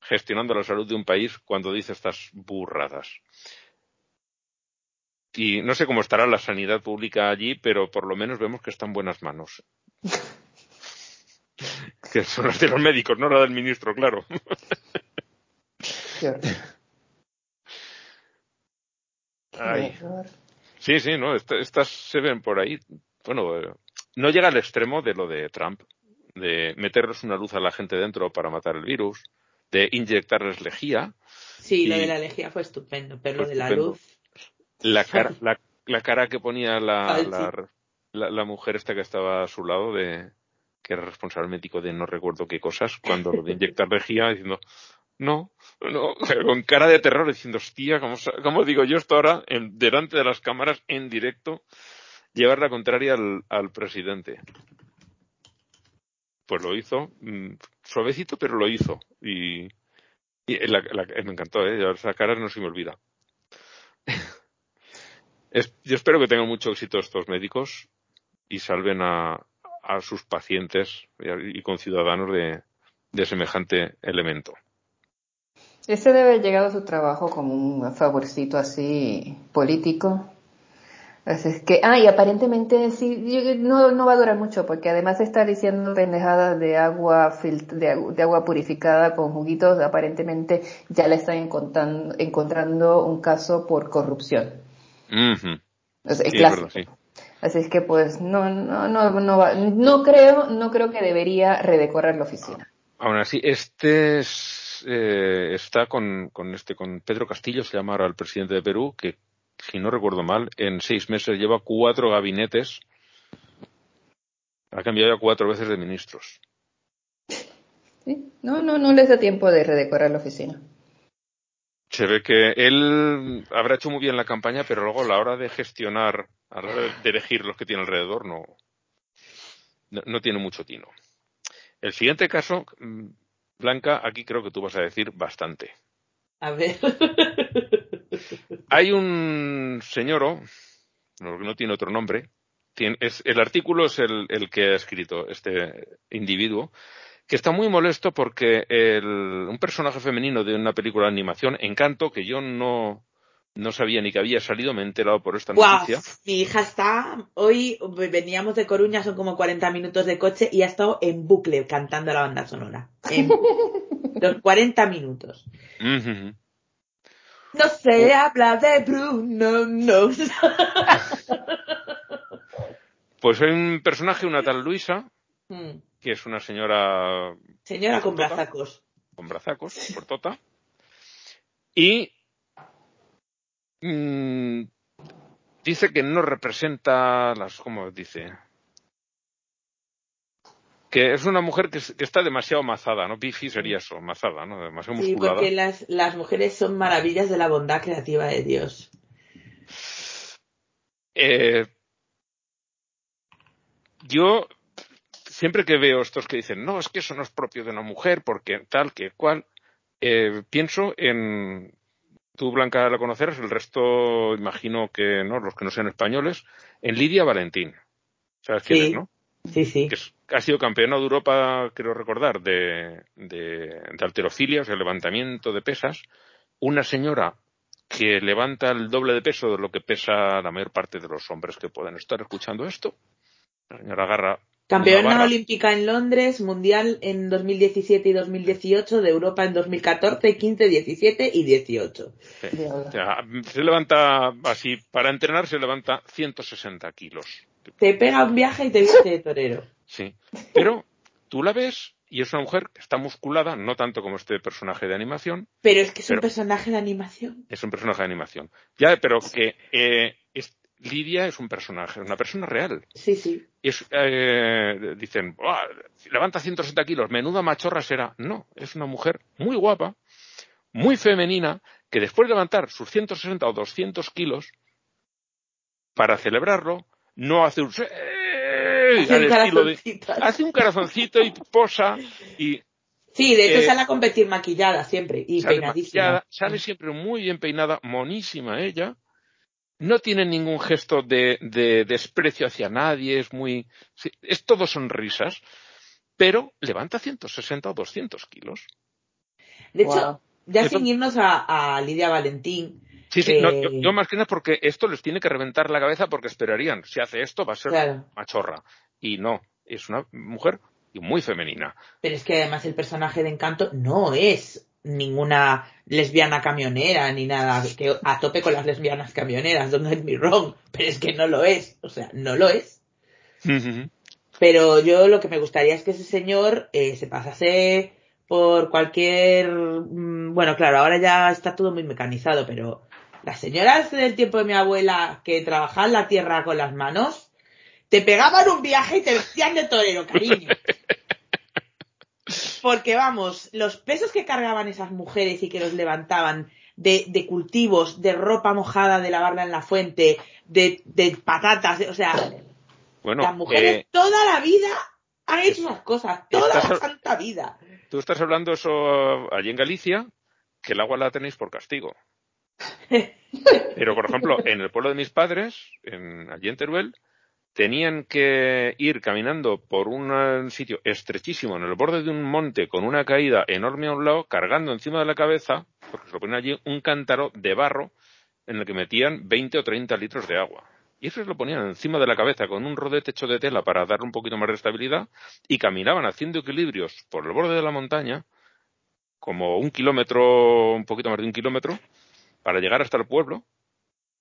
gestionando la salud de un país cuando dice estas burradas. Y no sé cómo estará la sanidad pública allí, pero por lo menos vemos que está en buenas manos. [laughs] que son las de los médicos, no la del ministro, claro. Ay. Sí, sí, no, estas se ven por ahí. Bueno, no llega al extremo de lo de Trump, de meterles una luz a la gente dentro para matar el virus, de inyectarles lejía. Sí, y... lo de la lejía fue estupendo, pero lo de la luz. La cara, [laughs] la, la cara que ponía la, la, la, la mujer esta que estaba a su lado de, que era responsable médico de no recuerdo qué cosas, [laughs] cuando lo de inyectar lejía, diciendo, no, no, con cara de terror, diciendo, hostia, ¿cómo, cómo digo yo esto ahora, en, delante de las cámaras, en directo, llevar la contraria al, al presidente? Pues lo hizo, mmm, suavecito, pero lo hizo. Y, y la, la, me encantó, ¿eh? Esa cara no se me olvida. [laughs] es, yo espero que tengan mucho éxito estos médicos y salven a, a sus pacientes y conciudadanos de, de semejante elemento. Ese debe haber llegado a su trabajo como un favorcito así político. Así es que, ah, y aparentemente sí, no, no va a durar mucho porque además está diciendo pendejadas de agua, de, de, agua purificada con juguitos, aparentemente ya le están encontrando, encontrando un caso por corrupción. Uh -huh. es, es sí, clásico. Verdad, sí. Así es que pues no, no, no, no, va, no creo, no creo que debería redecorar la oficina. Aún así, este es, eh, está con, con este, con Pedro Castillo, se llama ahora el presidente de Perú, que si no recuerdo mal, en seis meses lleva cuatro gabinetes, ha cambiado ya cuatro veces de ministros. Sí, no, no, no les da tiempo de redecorar la oficina. Se ve que él habrá hecho muy bien la campaña, pero luego a la hora de gestionar a la hora de elegir los que tiene alrededor no, no, no, tiene mucho tino. El siguiente caso, Blanca, aquí creo que tú vas a decir bastante. A ver. Hay un señor, no, no tiene otro nombre, tiene, es, el artículo es el, el, que ha escrito este individuo, que está muy molesto porque el, un personaje femenino de una película de animación, Encanto, que yo no, no sabía ni que había salido, me he enterado por esta noticia. Wow, mi hija está, hoy veníamos de Coruña, son como 40 minutos de coche y ha estado en bucle cantando la banda sonora. En [laughs] los 40 minutos. Uh -huh. No se oh. habla de Bruno, no. [laughs] pues hay un personaje, una tal Luisa, mm. que es una señora... Señora con brazacos. Con brazacos, cortota. [laughs] Y mmm, dice que no representa las, ¿cómo dice? Que es una mujer que, que está demasiado mazada, ¿no? Bifi sería eso, mazada, ¿no? Demasiado sí, musculada. porque las, las mujeres son maravillas de la bondad creativa de Dios. Eh, yo siempre que veo estos que dicen, no, es que eso no es propio de una mujer, porque tal, que cual, eh, pienso en, tú Blanca la conocerás, el resto imagino que no, los que no sean españoles, en Lidia Valentín. ¿Sabes quién sí, es, no? Sí, sí. Que ha sido campeona de Europa, quiero recordar, de, de, de alterofilia, o sea, levantamiento de pesas. Una señora que levanta el doble de peso de lo que pesa la mayor parte de los hombres que pueden estar escuchando esto. La señora agarra Campeona olímpica en Londres, mundial en 2017 y 2018, de Europa en 2014, 15, 17 y 18. se levanta así, para entrenar se levanta 160 kilos. Te pega un viaje y te viste de torero. Sí, pero tú la ves y es una mujer que está musculada, no tanto como este personaje de animación. Pero es que es un personaje de animación. Es un personaje de animación. Ya, pero que eh, Lidia es un personaje, una persona real. Sí, sí. Es, eh, dicen, levanta 160 kilos, menuda machorra será. No, es una mujer muy guapa, muy femenina, que después de levantar sus 160 o 200 kilos, para celebrarlo, no hace un... Hace un, hace un corazoncito y posa y Sí, de hecho eh, sale a competir maquillada siempre y peinadísima. sale siempre muy bien peinada, monísima ella, no tiene ningún gesto de, desprecio hacia nadie, es muy, es todo sonrisas, pero levanta 160 o 200 kilos. De hecho, ya sin irnos a, Lidia Valentín. Sí, sí, eh, yo, más que nada porque esto les tiene que reventar la cabeza porque esperarían, si hace esto va a ser machorra. Y no, es una mujer muy femenina. Pero es que además el personaje de Encanto no es ninguna lesbiana camionera ni nada, que a tope con las lesbianas camioneras, don't get me wrong, pero es que no lo es, o sea, no lo es. Pero yo lo que me gustaría es que ese señor eh, se pasase por cualquier, mm, bueno, claro, ahora ya está todo muy mecanizado, pero las señoras del tiempo de mi abuela que trabajaban la tierra con las manos, te pegaban un viaje y te vestían de torero, cariño. [laughs] Porque vamos, los pesos que cargaban esas mujeres y que los levantaban de, de cultivos, de ropa mojada de lavarla en la fuente, de, de patatas, o sea, bueno, las mujeres eh, toda la vida han hecho esas cosas, toda la santa vida. Tú estás hablando eso allí en Galicia, que el agua la tenéis por castigo. [laughs] Pero, por ejemplo, en el pueblo de mis padres, en, allí en Teruel, tenían que ir caminando por un sitio estrechísimo en el borde de un monte con una caída enorme a un lado, cargando encima de la cabeza, porque se lo ponían allí, un cántaro de barro en el que metían 20 o 30 litros de agua. Y eso se lo ponían encima de la cabeza con un rodete hecho de tela para darle un poquito más de estabilidad y caminaban haciendo equilibrios por el borde de la montaña, como un kilómetro, un poquito más de un kilómetro, para llegar hasta el pueblo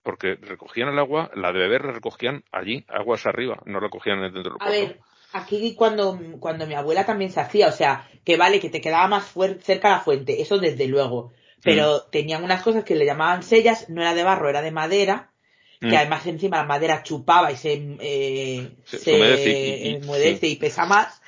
porque recogían el agua, la de beber la recogían allí, aguas arriba, no la recogían dentro del A ver, aquí cuando, cuando mi abuela también se hacía, o sea, que vale, que te quedaba más cerca la fuente, eso desde luego, pero mm. tenían unas cosas que le llamaban sellas, no era de barro, era de madera, que mm. además encima la madera chupaba y se, eh, se, y, pesa más.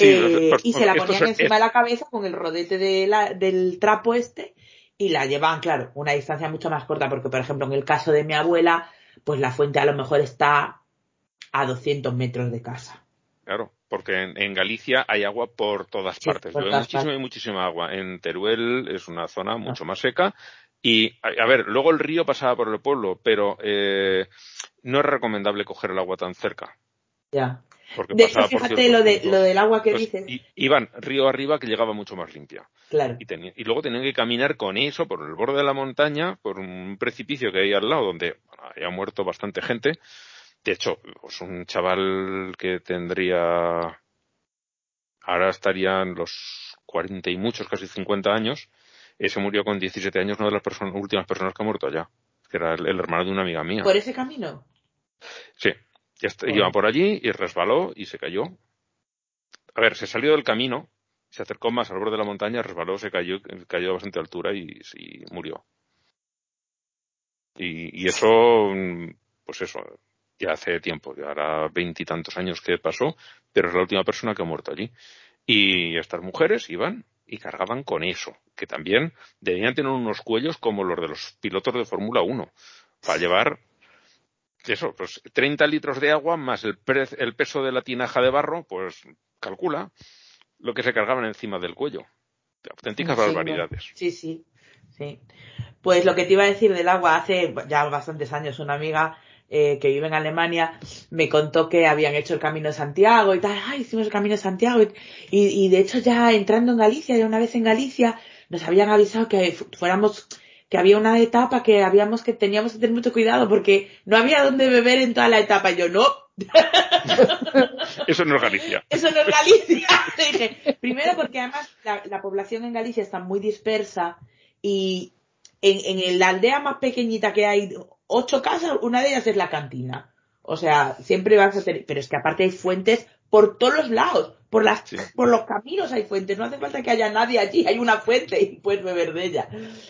Eh, y se la ponían encima de la cabeza con el rodete de la, del trapo este y la llevan, claro, una distancia mucho más corta, porque por ejemplo en el caso de mi abuela, pues la fuente a lo mejor está a 200 metros de casa. Claro, porque en, Galicia hay agua por todas partes. Hay muchísima y muchísima agua. En Teruel es una zona mucho más seca. Y, a, ver, luego el río pasaba por el pueblo, pero eh, no es recomendable coger el agua tan cerca. Ya de hecho, fíjate lo, de, lo del agua que pues, dices. iban río arriba que llegaba mucho más limpia. Claro. Y, luego tenían que caminar con eso por el borde de la montaña, por un precipicio que hay al lado donde había muerto bastante gente. De hecho, pues un chaval que tendría. Ahora estarían los cuarenta y muchos, casi cincuenta años. Ese murió con 17 años, una de las personas, últimas personas que ha muerto allá. Que era el hermano de una amiga mía. ¿Por ese camino? Sí, ya iba por allí y resbaló y se cayó. A ver, se salió del camino, se acercó más al borde de la montaña, resbaló, se cayó, cayó a bastante altura y, murió. Y, eso, pues eso, ya hace tiempo, ya hará veintitantos años que pasó, pero es la última persona que ha muerto allí. Y estas mujeres iban y cargaban con eso, que también debían tener unos cuellos como los de los pilotos de Fórmula 1, para llevar eso, pues 30 litros de agua más el, el peso de la tinaja de barro, pues calcula lo que se cargaban encima del cuello. Auténticas barbaridades. Sí, sí, sí. Pues lo que te iba a decir del agua, hace ya bastantes años una amiga eh, que vive en Alemania, me contó que habían hecho el Camino de Santiago y tal, ay, hicimos el Camino de Santiago y, y de hecho ya entrando en Galicia, ya una vez en Galicia, nos habían avisado que fuéramos que había una etapa que habíamos que teníamos que tener mucho cuidado porque no había donde beber en toda la etapa. Y yo, no. [laughs] Eso no es Galicia. Eso no es Galicia. [laughs] Dije, primero porque además la, población en Galicia está muy dispersa y en, en la aldea más pequeñita que hay ocho casas, una de ellas es la cantina. O sea, siempre vas a tener, pero es que aparte hay fuentes por todos los lados, por las, por los caminos hay fuentes, no hace falta que haya nadie allí, hay una fuente y puedes beber de ella.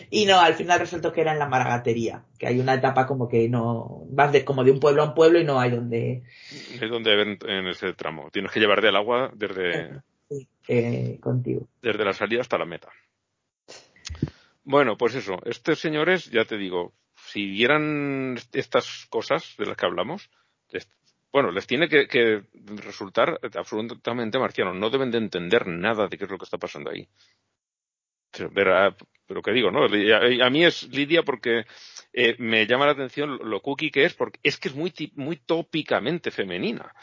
Y no, al final resultó que era en la maragatería, que hay una etapa como que no, vas de, como de un pueblo a un pueblo y no hay donde. Es donde ven en ese tramo. Tienes que llevar del agua desde. Sí, eh, contigo. Desde la salida hasta la meta. Bueno, pues eso, estos señores, ya te digo, si vieran estas cosas de las que hablamos, bueno, les tiene que, resultar absolutamente marcianos. No deben de entender nada de qué es lo que está pasando ahí. Pero, pero que digo, ¿no? A, mí es Lidia porque eh, me llama la atención lo cookie que es, porque es que es muy, muy tópicamente femenina.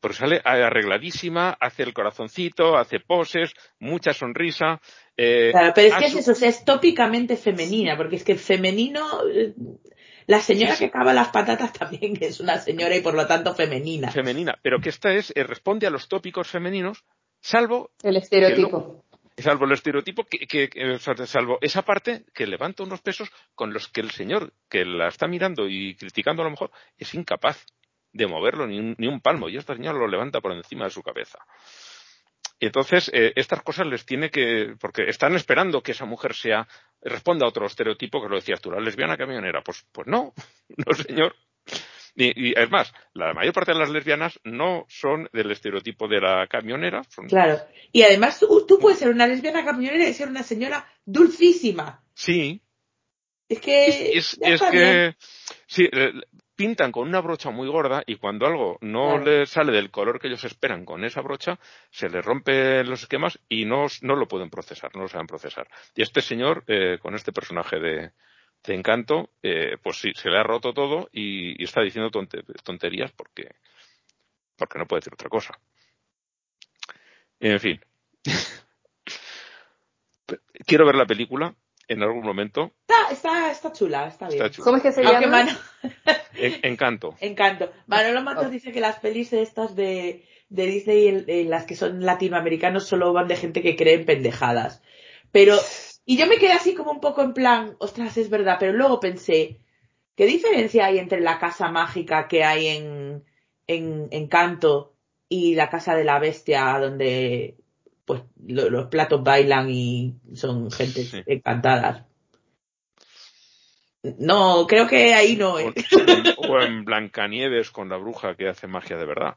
Porque sale arregladísima, hace el corazoncito, hace poses, mucha sonrisa. Eh, claro, pero es que es eso, es tópicamente femenina, porque es que el femenino eh, la señora que cava las patatas [laughs] también es una señora y por lo tanto femenina. Femenina, pero que esta es, eh, responde a los tópicos femeninos, salvo. El estereotipo. salvo el estereotipo, que, salvo esa parte que levanta unos pesos con los que el señor que la está mirando y criticando a lo mejor es incapaz de moverlo ni un, ni un palmo y esta señora lo levanta por encima de su cabeza. Y entonces, eh, estas cosas les tiene que, porque están esperando que esa mujer sea, responda a otro estereotipo que lo decías tú, la lesbiana camionera. Pues, pues no, [laughs] no señor. Y, es más, la mayor parte de las lesbianas no son del estereotipo de la camionera. Claro. Y además tú, puedes ser una lesbiana camionera y ser una señora dulcísima. Sí. Es que. Es, es que. Sí, eh, pintan con una brocha muy gorda y cuando algo no le sale del color que ellos esperan con esa brocha, se les rompen los esquemas y no, no lo pueden procesar, no lo saben procesar. Y este señor, eh, con este personaje de, de encanto, eh, pues sí, se le ha roto todo y, está diciendo tonterías porque, porque no puede decir otra cosa. En fin. [laughs] Quiero ver la película en algún momento. Está, está, está chula, está bien. ¿Cómo es que se llama? Encanto. [laughs] Encanto. Manolo Matos dice que las pelis estas de, de Disney, en, las que son latinoamericanos, solo van de gente que cree en pendejadas. Pero, y yo me quedé así como un poco en plan, ostras, es verdad, pero luego pensé, ¿qué diferencia hay entre la casa mágica que hay en, en Encanto y la casa de la bestia donde pues los platos bailan y son gente encantadas. No, creo que ahí no. ¿eh? O, en Blancanieves con la bruja que hace magia de verdad.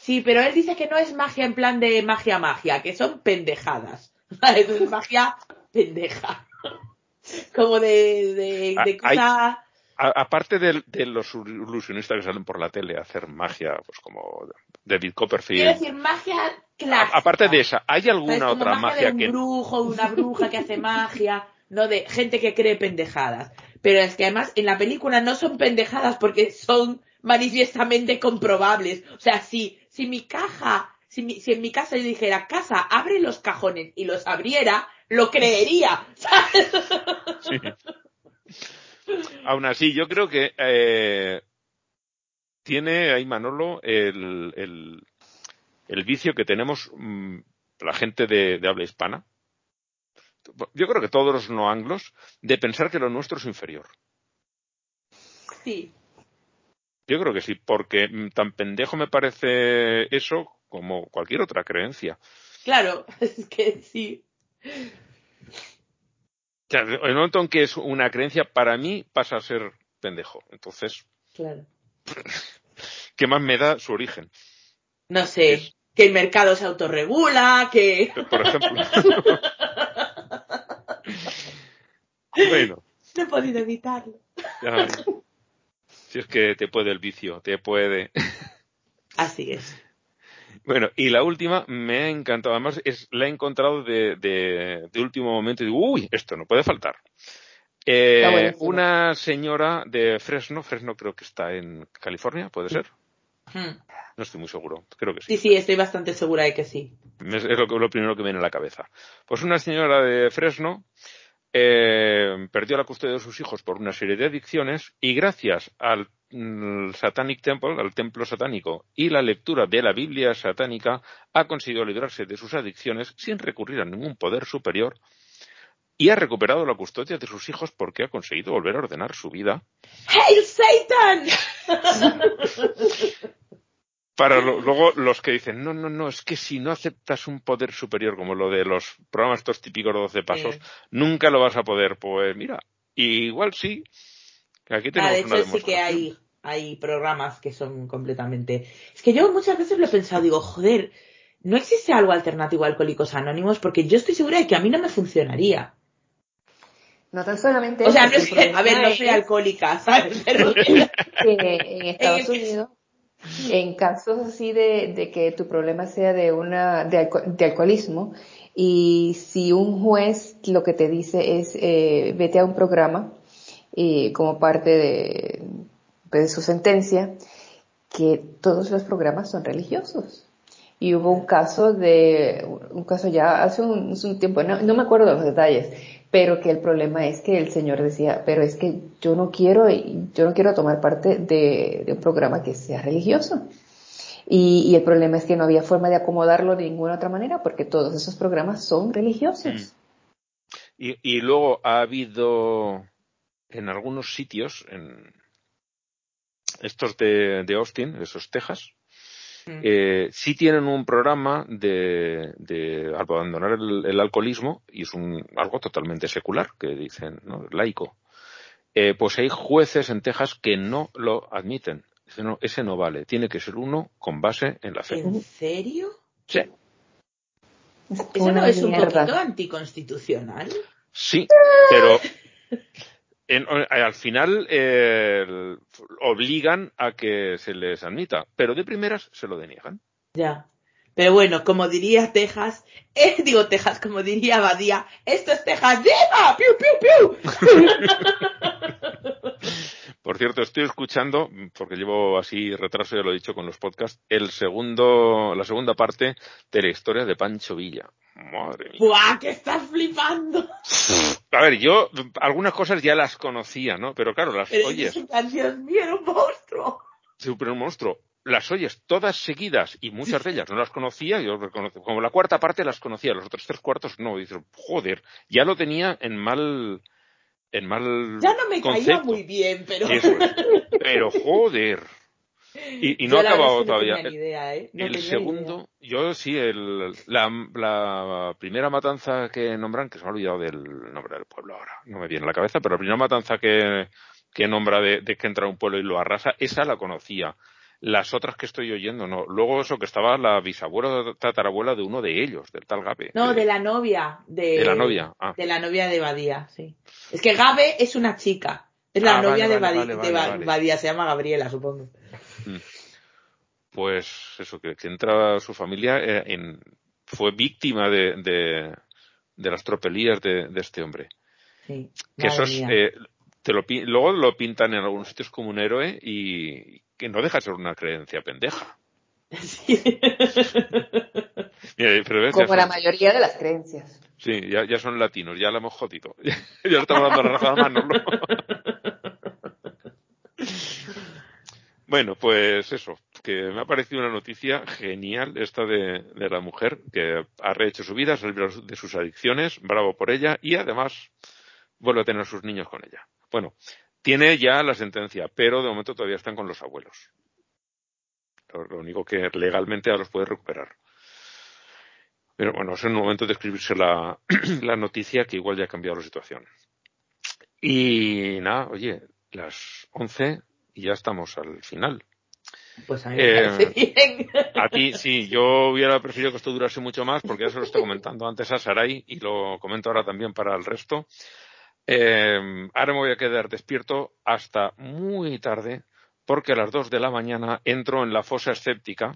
Sí, pero él dice que no es magia en plan de magia magia, que son pendejadas. [laughs] Es magia pendeja. [laughs] Como de, de, de cosa aparte de, los ilusionistas que salen por la tele a hacer magia, pues como David Copperfield. Quiero decir, magia clásica. aparte de esa, ¿hay alguna otra magia, magia de un brujo, una bruja que hace magia, no de gente que cree pendejadas? Pero es que además en la película no son pendejadas porque son manifiestamente comprobables. O sea, si, si mi caja, si, si en mi casa yo dijera, casa, abre los cajones y los abriera, lo creería. ¿sabes? Sí. Aún así, yo creo que eh, tiene ahí Manolo el, el, el, vicio que tenemos mm, la gente de, habla hispana. Yo creo que todos los no anglos, de pensar que lo nuestro es inferior. Sí. Yo creo que sí, porque mm, tan pendejo me parece eso como cualquier otra creencia. Claro, [laughs] es que sí el momento en que es una creencia, para mí pasa a ser pendejo. Entonces, claro. ¿qué más me da su origen? No sé, que el mercado se autorregula, que... [laughs] Por ejemplo. [laughs] bueno. No he podido evitarlo. Si es que te puede el vicio, te puede. Así es. Bueno, y la última me ha encantado. Además, es, la he encontrado de, de, último momento y digo, uy, esto no puede faltar. Eh, una señora de Fresno, Fresno creo que está en California, ¿puede ser? Hmm. No estoy muy seguro, creo que sí. Sí, sí, estoy bastante segura de que sí. Es lo, primero que me viene a la cabeza. Pues una señora de Fresno eh, perdió la custodia de sus hijos por una serie de adicciones y gracias al mm, Satanic Temple, al templo satánico y la lectura de la Biblia satánica ha conseguido librarse de sus adicciones sin recurrir a ningún poder superior y ha recuperado la custodia de sus hijos porque ha conseguido volver a ordenar su vida. ¡Hail Satan! [laughs] Para luego los que dicen, no, no, no, es que si no aceptas un poder superior como lo de los programas estos típicos de 12 pasos, nunca lo vas a poder. Pues mira, igual sí. Aquí tenemos ah, de hecho sí que hay, hay programas que son completamente... Es que yo muchas veces lo he pensado, digo, joder, ¿no existe algo alternativo a Alcohólicos Anónimos? Porque yo estoy segura de que a mí no me funcionaría. No tan solamente. O sea, no es que, a ver, no soy alcohólica, ¿sabes? [laughs] Pero en Estados [laughs] Unidos, en casos así de, que tu problema sea de una de, alcoholismo y si un juez lo que te dice es eh, vete a un programa y como parte de, su sentencia que todos los programas son religiosos. Y hubo un caso de un caso ya hace un, tiempo no, no me acuerdo los detalles pero que el problema es que el señor decía, pero es que yo no quiero, yo no quiero tomar parte de, un programa que sea religioso. Y, el problema es que no había forma de acomodarlo de ninguna otra manera porque todos esos programas son religiosos. Mm. Y, luego ha habido en algunos sitios, en estos de, de Austin, esos Texas. Eh, sí tienen un programa de, abandonar el, alcoholismo y es un, algo totalmente secular, que dicen, ¿no? laico. Eh, pues hay jueces en Texas que no lo admiten. Ese no, ese no vale. Tiene que ser uno con base en la fe. ¿En serio? Sí. ¿Eso no es un poquito anticonstitucional? Sí, pero [laughs] en, eh, al final eh, obligan a que se les admita, pero de primeras se lo deniegan. Ya. Pero bueno, como diría Texas, eh, [laughs] digo Texas, como diría Badía, esto es Texas, ¡Viva! ¡Piu, piu, piu! [laughs] Por cierto, estoy escuchando, porque llevo así retraso, ya lo he dicho con los podcasts, el segundo, la segunda parte de la historia de Pancho Villa. Madre mía. ¡Buah, que estás flipando! A ver, yo algunas cosas ya las conocía, ¿no? Pero claro, las oyes. Dios mío, era un monstruo. Super un monstruo. Las oyes todas seguidas y muchas de ellas no las conocía, yo como la cuarta parte las conocía, los otros tres cuartos no. Y dices, joder, ya lo tenía en mal, en mal. Ya no me caía muy bien, pero. [laughs] Pero joder. Y, y no ha acabado todavía. ¿eh? el segundo, yo sí, el, la, la, primera matanza que nombran, que se me ha olvidado del nombre del pueblo ahora, no me viene a la cabeza, pero la primera matanza que, que nombra de, de que entra un pueblo y lo arrasa, esa la conocía. Las otras que estoy oyendo, no. Luego eso que estaba la bisabuela tatarabuela de uno de ellos, del tal Gabe. No, de, la novia. De, de la novia. Ah. De la novia de Badía, sí. Es que Gabe es una chica. Es la ah, novia de, Badía, se llama Gabriela, supongo. Mm. Pues eso, que, que entra su familia eh, en, fue víctima de, de, de las tropelías de, de, este hombre. Sí, que eso es, eh, te lo, luego lo pintan en algunos sitios como un héroe y que no deja de ser una creencia pendeja. Sí. como la mayoría de las creencias. Sí, ya, ya son latinos, ya la hemos jodido. [laughs] ya le estamos dando la razón a Manolo. [laughs] Bueno, pues eso, que me ha parecido una noticia genial esta de, de la mujer que ha rehecho su vida, se de sus adicciones, bravo por ella y además vuelve a tener sus niños con ella. Bueno, tiene ya la sentencia, pero de momento todavía están con los abuelos. Lo, único que legalmente ya los puede recuperar. Pero bueno, es el momento de escribirse la, [clears throat] la noticia que igual ya ha cambiado la situación. Y nada, oye, las once y ya estamos al final. Pues a mí me eh, bien. A ti, sí, yo hubiera preferido que esto durase mucho más porque ya se lo estoy comentando antes a Sarai y lo comento ahora también para el resto. Eh, ahora me voy a quedar despierto hasta muy tarde porque a las dos de la mañana entro en la fosa escéptica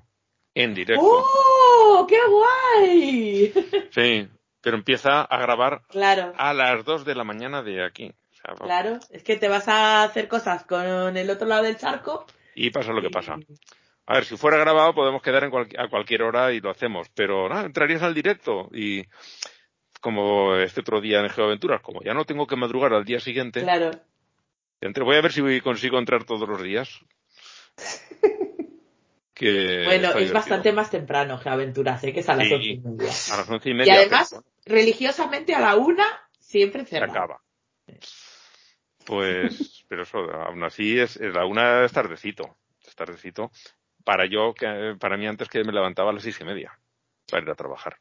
en directo. ¡Oh! ¡Qué guay! [laughs] Sí, pero empieza a grabar claro. a las dos de la mañana de aquí. sea, Claro, es que te vas a hacer cosas con el otro lado del charco. Y pasa lo que pasa. A ver, si fuera grabado podemos quedar en cual- a cualquier hora y lo hacemos, pero nada, entrarías al directo y como este otro día en Geoaventuras, como ya no tengo que madrugar al día siguiente, Claro. entre- voy a ver si consigo entrar todos los días. [laughs] Que bueno, es divertido. bastante más temprano que aventuras, ¿eh? que es a las Sí. once y media. A las once y Y media. además, pero religiosamente a la una siempre se cerrado. acaba. Pues, [laughs] pero eso, aún así es, es la una es tardecito, es tardecito. Para yo, que, para mí antes que me levantaba a las seis y media para ir a trabajar.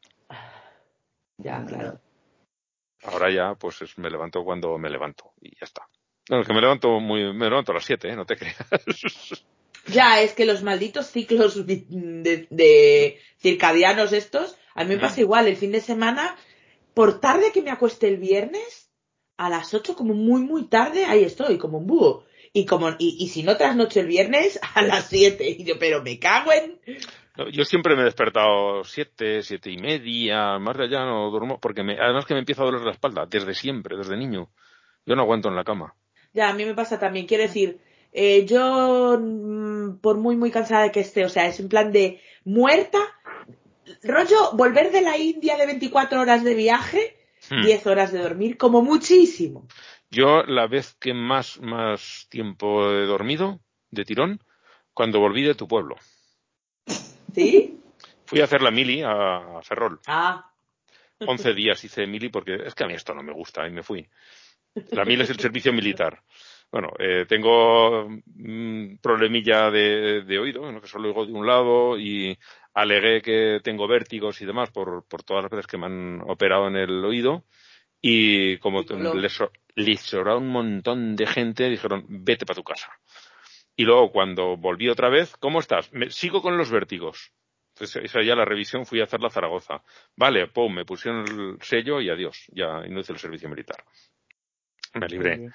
Ya, claro. Ahora ya, pues es- me levanto cuando me levanto y ya está. No, es que me levanto muy, me levanto a las siete, ¿eh? no te creas. [laughs] Ya, es que los malditos ciclos de circadianos estos, a mí me pasa igual, el fin de semana, por tarde que me acueste el viernes, a las 8 como muy muy tarde, ahí estoy, como un búho. Y como, y, y si no trasnocho el viernes, [laughs] a las 7. Y yo, pero me cago en... Yo siempre me he despertado siete, siete y media, más de allá no duermo, porque me, además que me empieza a doler la espalda, desde siempre, desde niño. Yo no aguanto en la cama. Ya, a mí me pasa también, quiero decir, eh, yo, mm, por muy muy cansada de que esté, o sea, es en plan de muerta, rollo, volver de la India de 24 horas de viaje, Hmm. 10 horas de dormir, como muchísimo. Yo la vez que más, más tiempo he dormido, de tirón, cuando volví de tu pueblo. ¿Sí? Fui a hacer la mili a, Ferrol. Ah, 11 días hice mili porque es que a mí esto no me gusta y me fui. La mili es el servicio militar. Bueno, eh, tengo un problemilla de, de oído, que solo oigo de un lado y alegué que tengo vértigos y demás por, por todas las veces que me han operado en el oído y como les, les sobraba un montón de gente, dijeron, vete para tu casa. Y luego cuando volví otra vez, ¿cómo estás? Me, sigo con los vértigos. Entonces, esa ya la revisión fui a hacerla a Zaragoza. Vale, pum, me pusieron el sello y adiós. Ya y no hice el servicio militar. Me libré.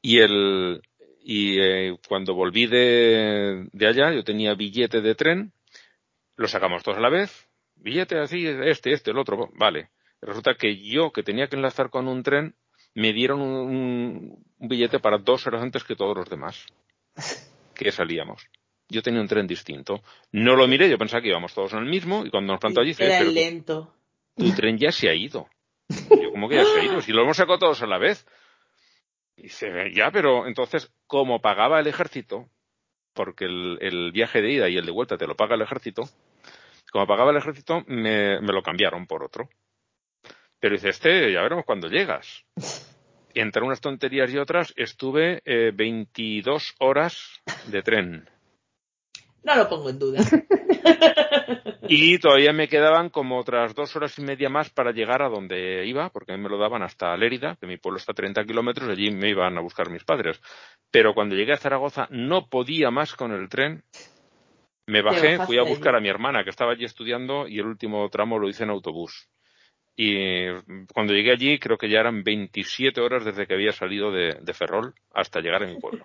Y el y eh, cuando volví de, de allá, yo tenía billete de tren, lo sacamos todos a la vez, billete así, este, este, el otro, vale. Resulta que yo, que tenía que enlazar con un tren, me dieron un, un billete para dos horas antes que todos los demás, [laughs] que salíamos. Yo tenía un tren distinto. No lo miré, yo pensaba que íbamos todos en el mismo, y cuando nos plantó allí, era lento. tu tren ya se ha ido. Y yo, ¿cómo que ya se ha ido? [laughs] Si lo hemos sacado todos a la vez. Y dice, ya, pero entonces, como pagaba el ejército, porque el, el viaje de ida y el de vuelta te lo paga el ejército, como pagaba el ejército, me, me lo cambiaron por otro. Pero dice, este, ya veremos cuando llegas. [laughs] Entre unas tonterías y otras, estuve eh, 22 horas de tren. No lo pongo en duda. [laughs] Y todavía me quedaban como otras dos horas y media más para llegar a donde iba, porque a mí me lo daban hasta Lérida, que mi pueblo está a 30 kilómetros, allí me iban a buscar mis padres. Pero cuando llegué a Zaragoza no podía más con el tren. Me bajé, fui a buscar a mi hermana que estaba allí estudiando y el último tramo lo hice en autobús. Y cuando llegué allí creo que ya eran 27 horas desde que había salido de, de Ferrol hasta llegar a mi pueblo.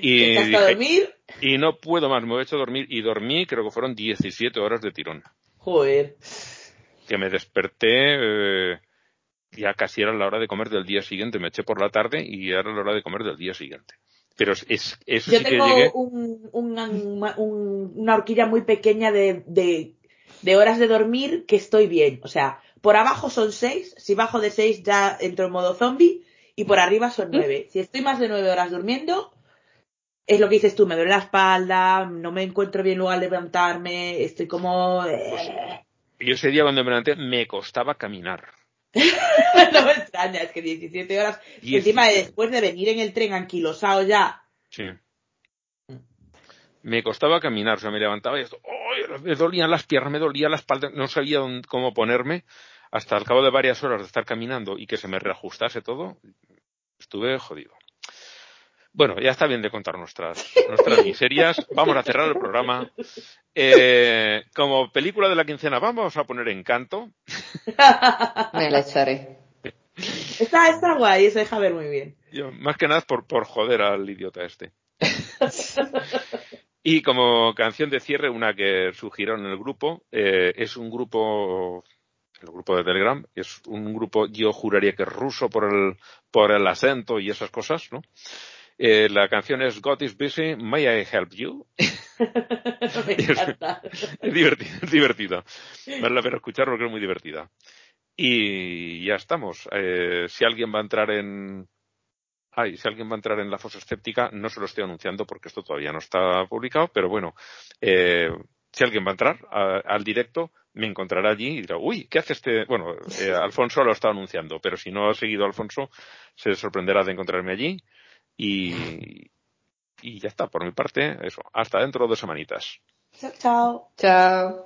Y ¿Te echaste a dije, dormir? y no puedo más, me a hecho dormir y dormí, creo que fueron 17 horas de tirón. Joder. Que me desperté, eh, ya casi era la hora de comer del día siguiente, me eché por la tarde y era la hora de comer del día siguiente. Pero es, es- eso Yo sí que tengo llegué, un- una, un- una horquilla muy pequeña de, de, de horas de dormir que estoy bien. O sea, por abajo son seis, si bajo de seis ya entro en modo zombie y por arriba son nueve. Si estoy más de nueve horas durmiendo, es lo que dices tú, me duele la espalda, no me encuentro bien luego al levantarme, estoy como... eh, y ese día cuando me levanté me costaba caminar. [laughs] no me extraña, es que 17 horas, encima de después de venir en el tren anquilosado ya, Sí. Me costaba caminar, o sea, me levantaba y esto, ¡ay! me dolían las piernas, me dolía la espalda, no sabía dónde- cómo ponerme, hasta al cabo de varias horas de estar caminando y que se me reajustase todo, estuve jodido. Bueno, ya está bien de contar nuestras, nuestras miserias. Vamos a cerrar el programa. Eh, como película de la quincena, vamos a poner Encanto. Me la echaré. está, está guay, eso deja ver muy bien. Yo, más que nada por, por joder al idiota este. [laughs] Y como canción de cierre, una que sugirieron en el grupo, eh, es un grupo el grupo de Telegram, es un grupo, yo juraría que es ruso por el, por el acento y esas cosas, ¿no? Eh, la canción es God is busy, may I help you? [laughs] Me encanta. [laughs] es divertida, es divertida. Vale la pena escucharlo porque es muy divertida. Y ya estamos. Eh, si alguien va a entrar en, ay, si alguien va a entrar en la fosa escéptica, no se lo estoy anunciando porque esto todavía no está publicado, pero bueno, eh, si alguien va a entrar a- al directo, me encontrará allí y dirá, uy, ¿qué hace este? Bueno, eh, [laughs] Alfonso lo está anunciando, pero si no ha seguido a Alfonso, se sorprenderá de encontrarme allí y, y ya está, por mi parte, eso. Hasta dentro de dos semanitas. Chao, chao. Chao.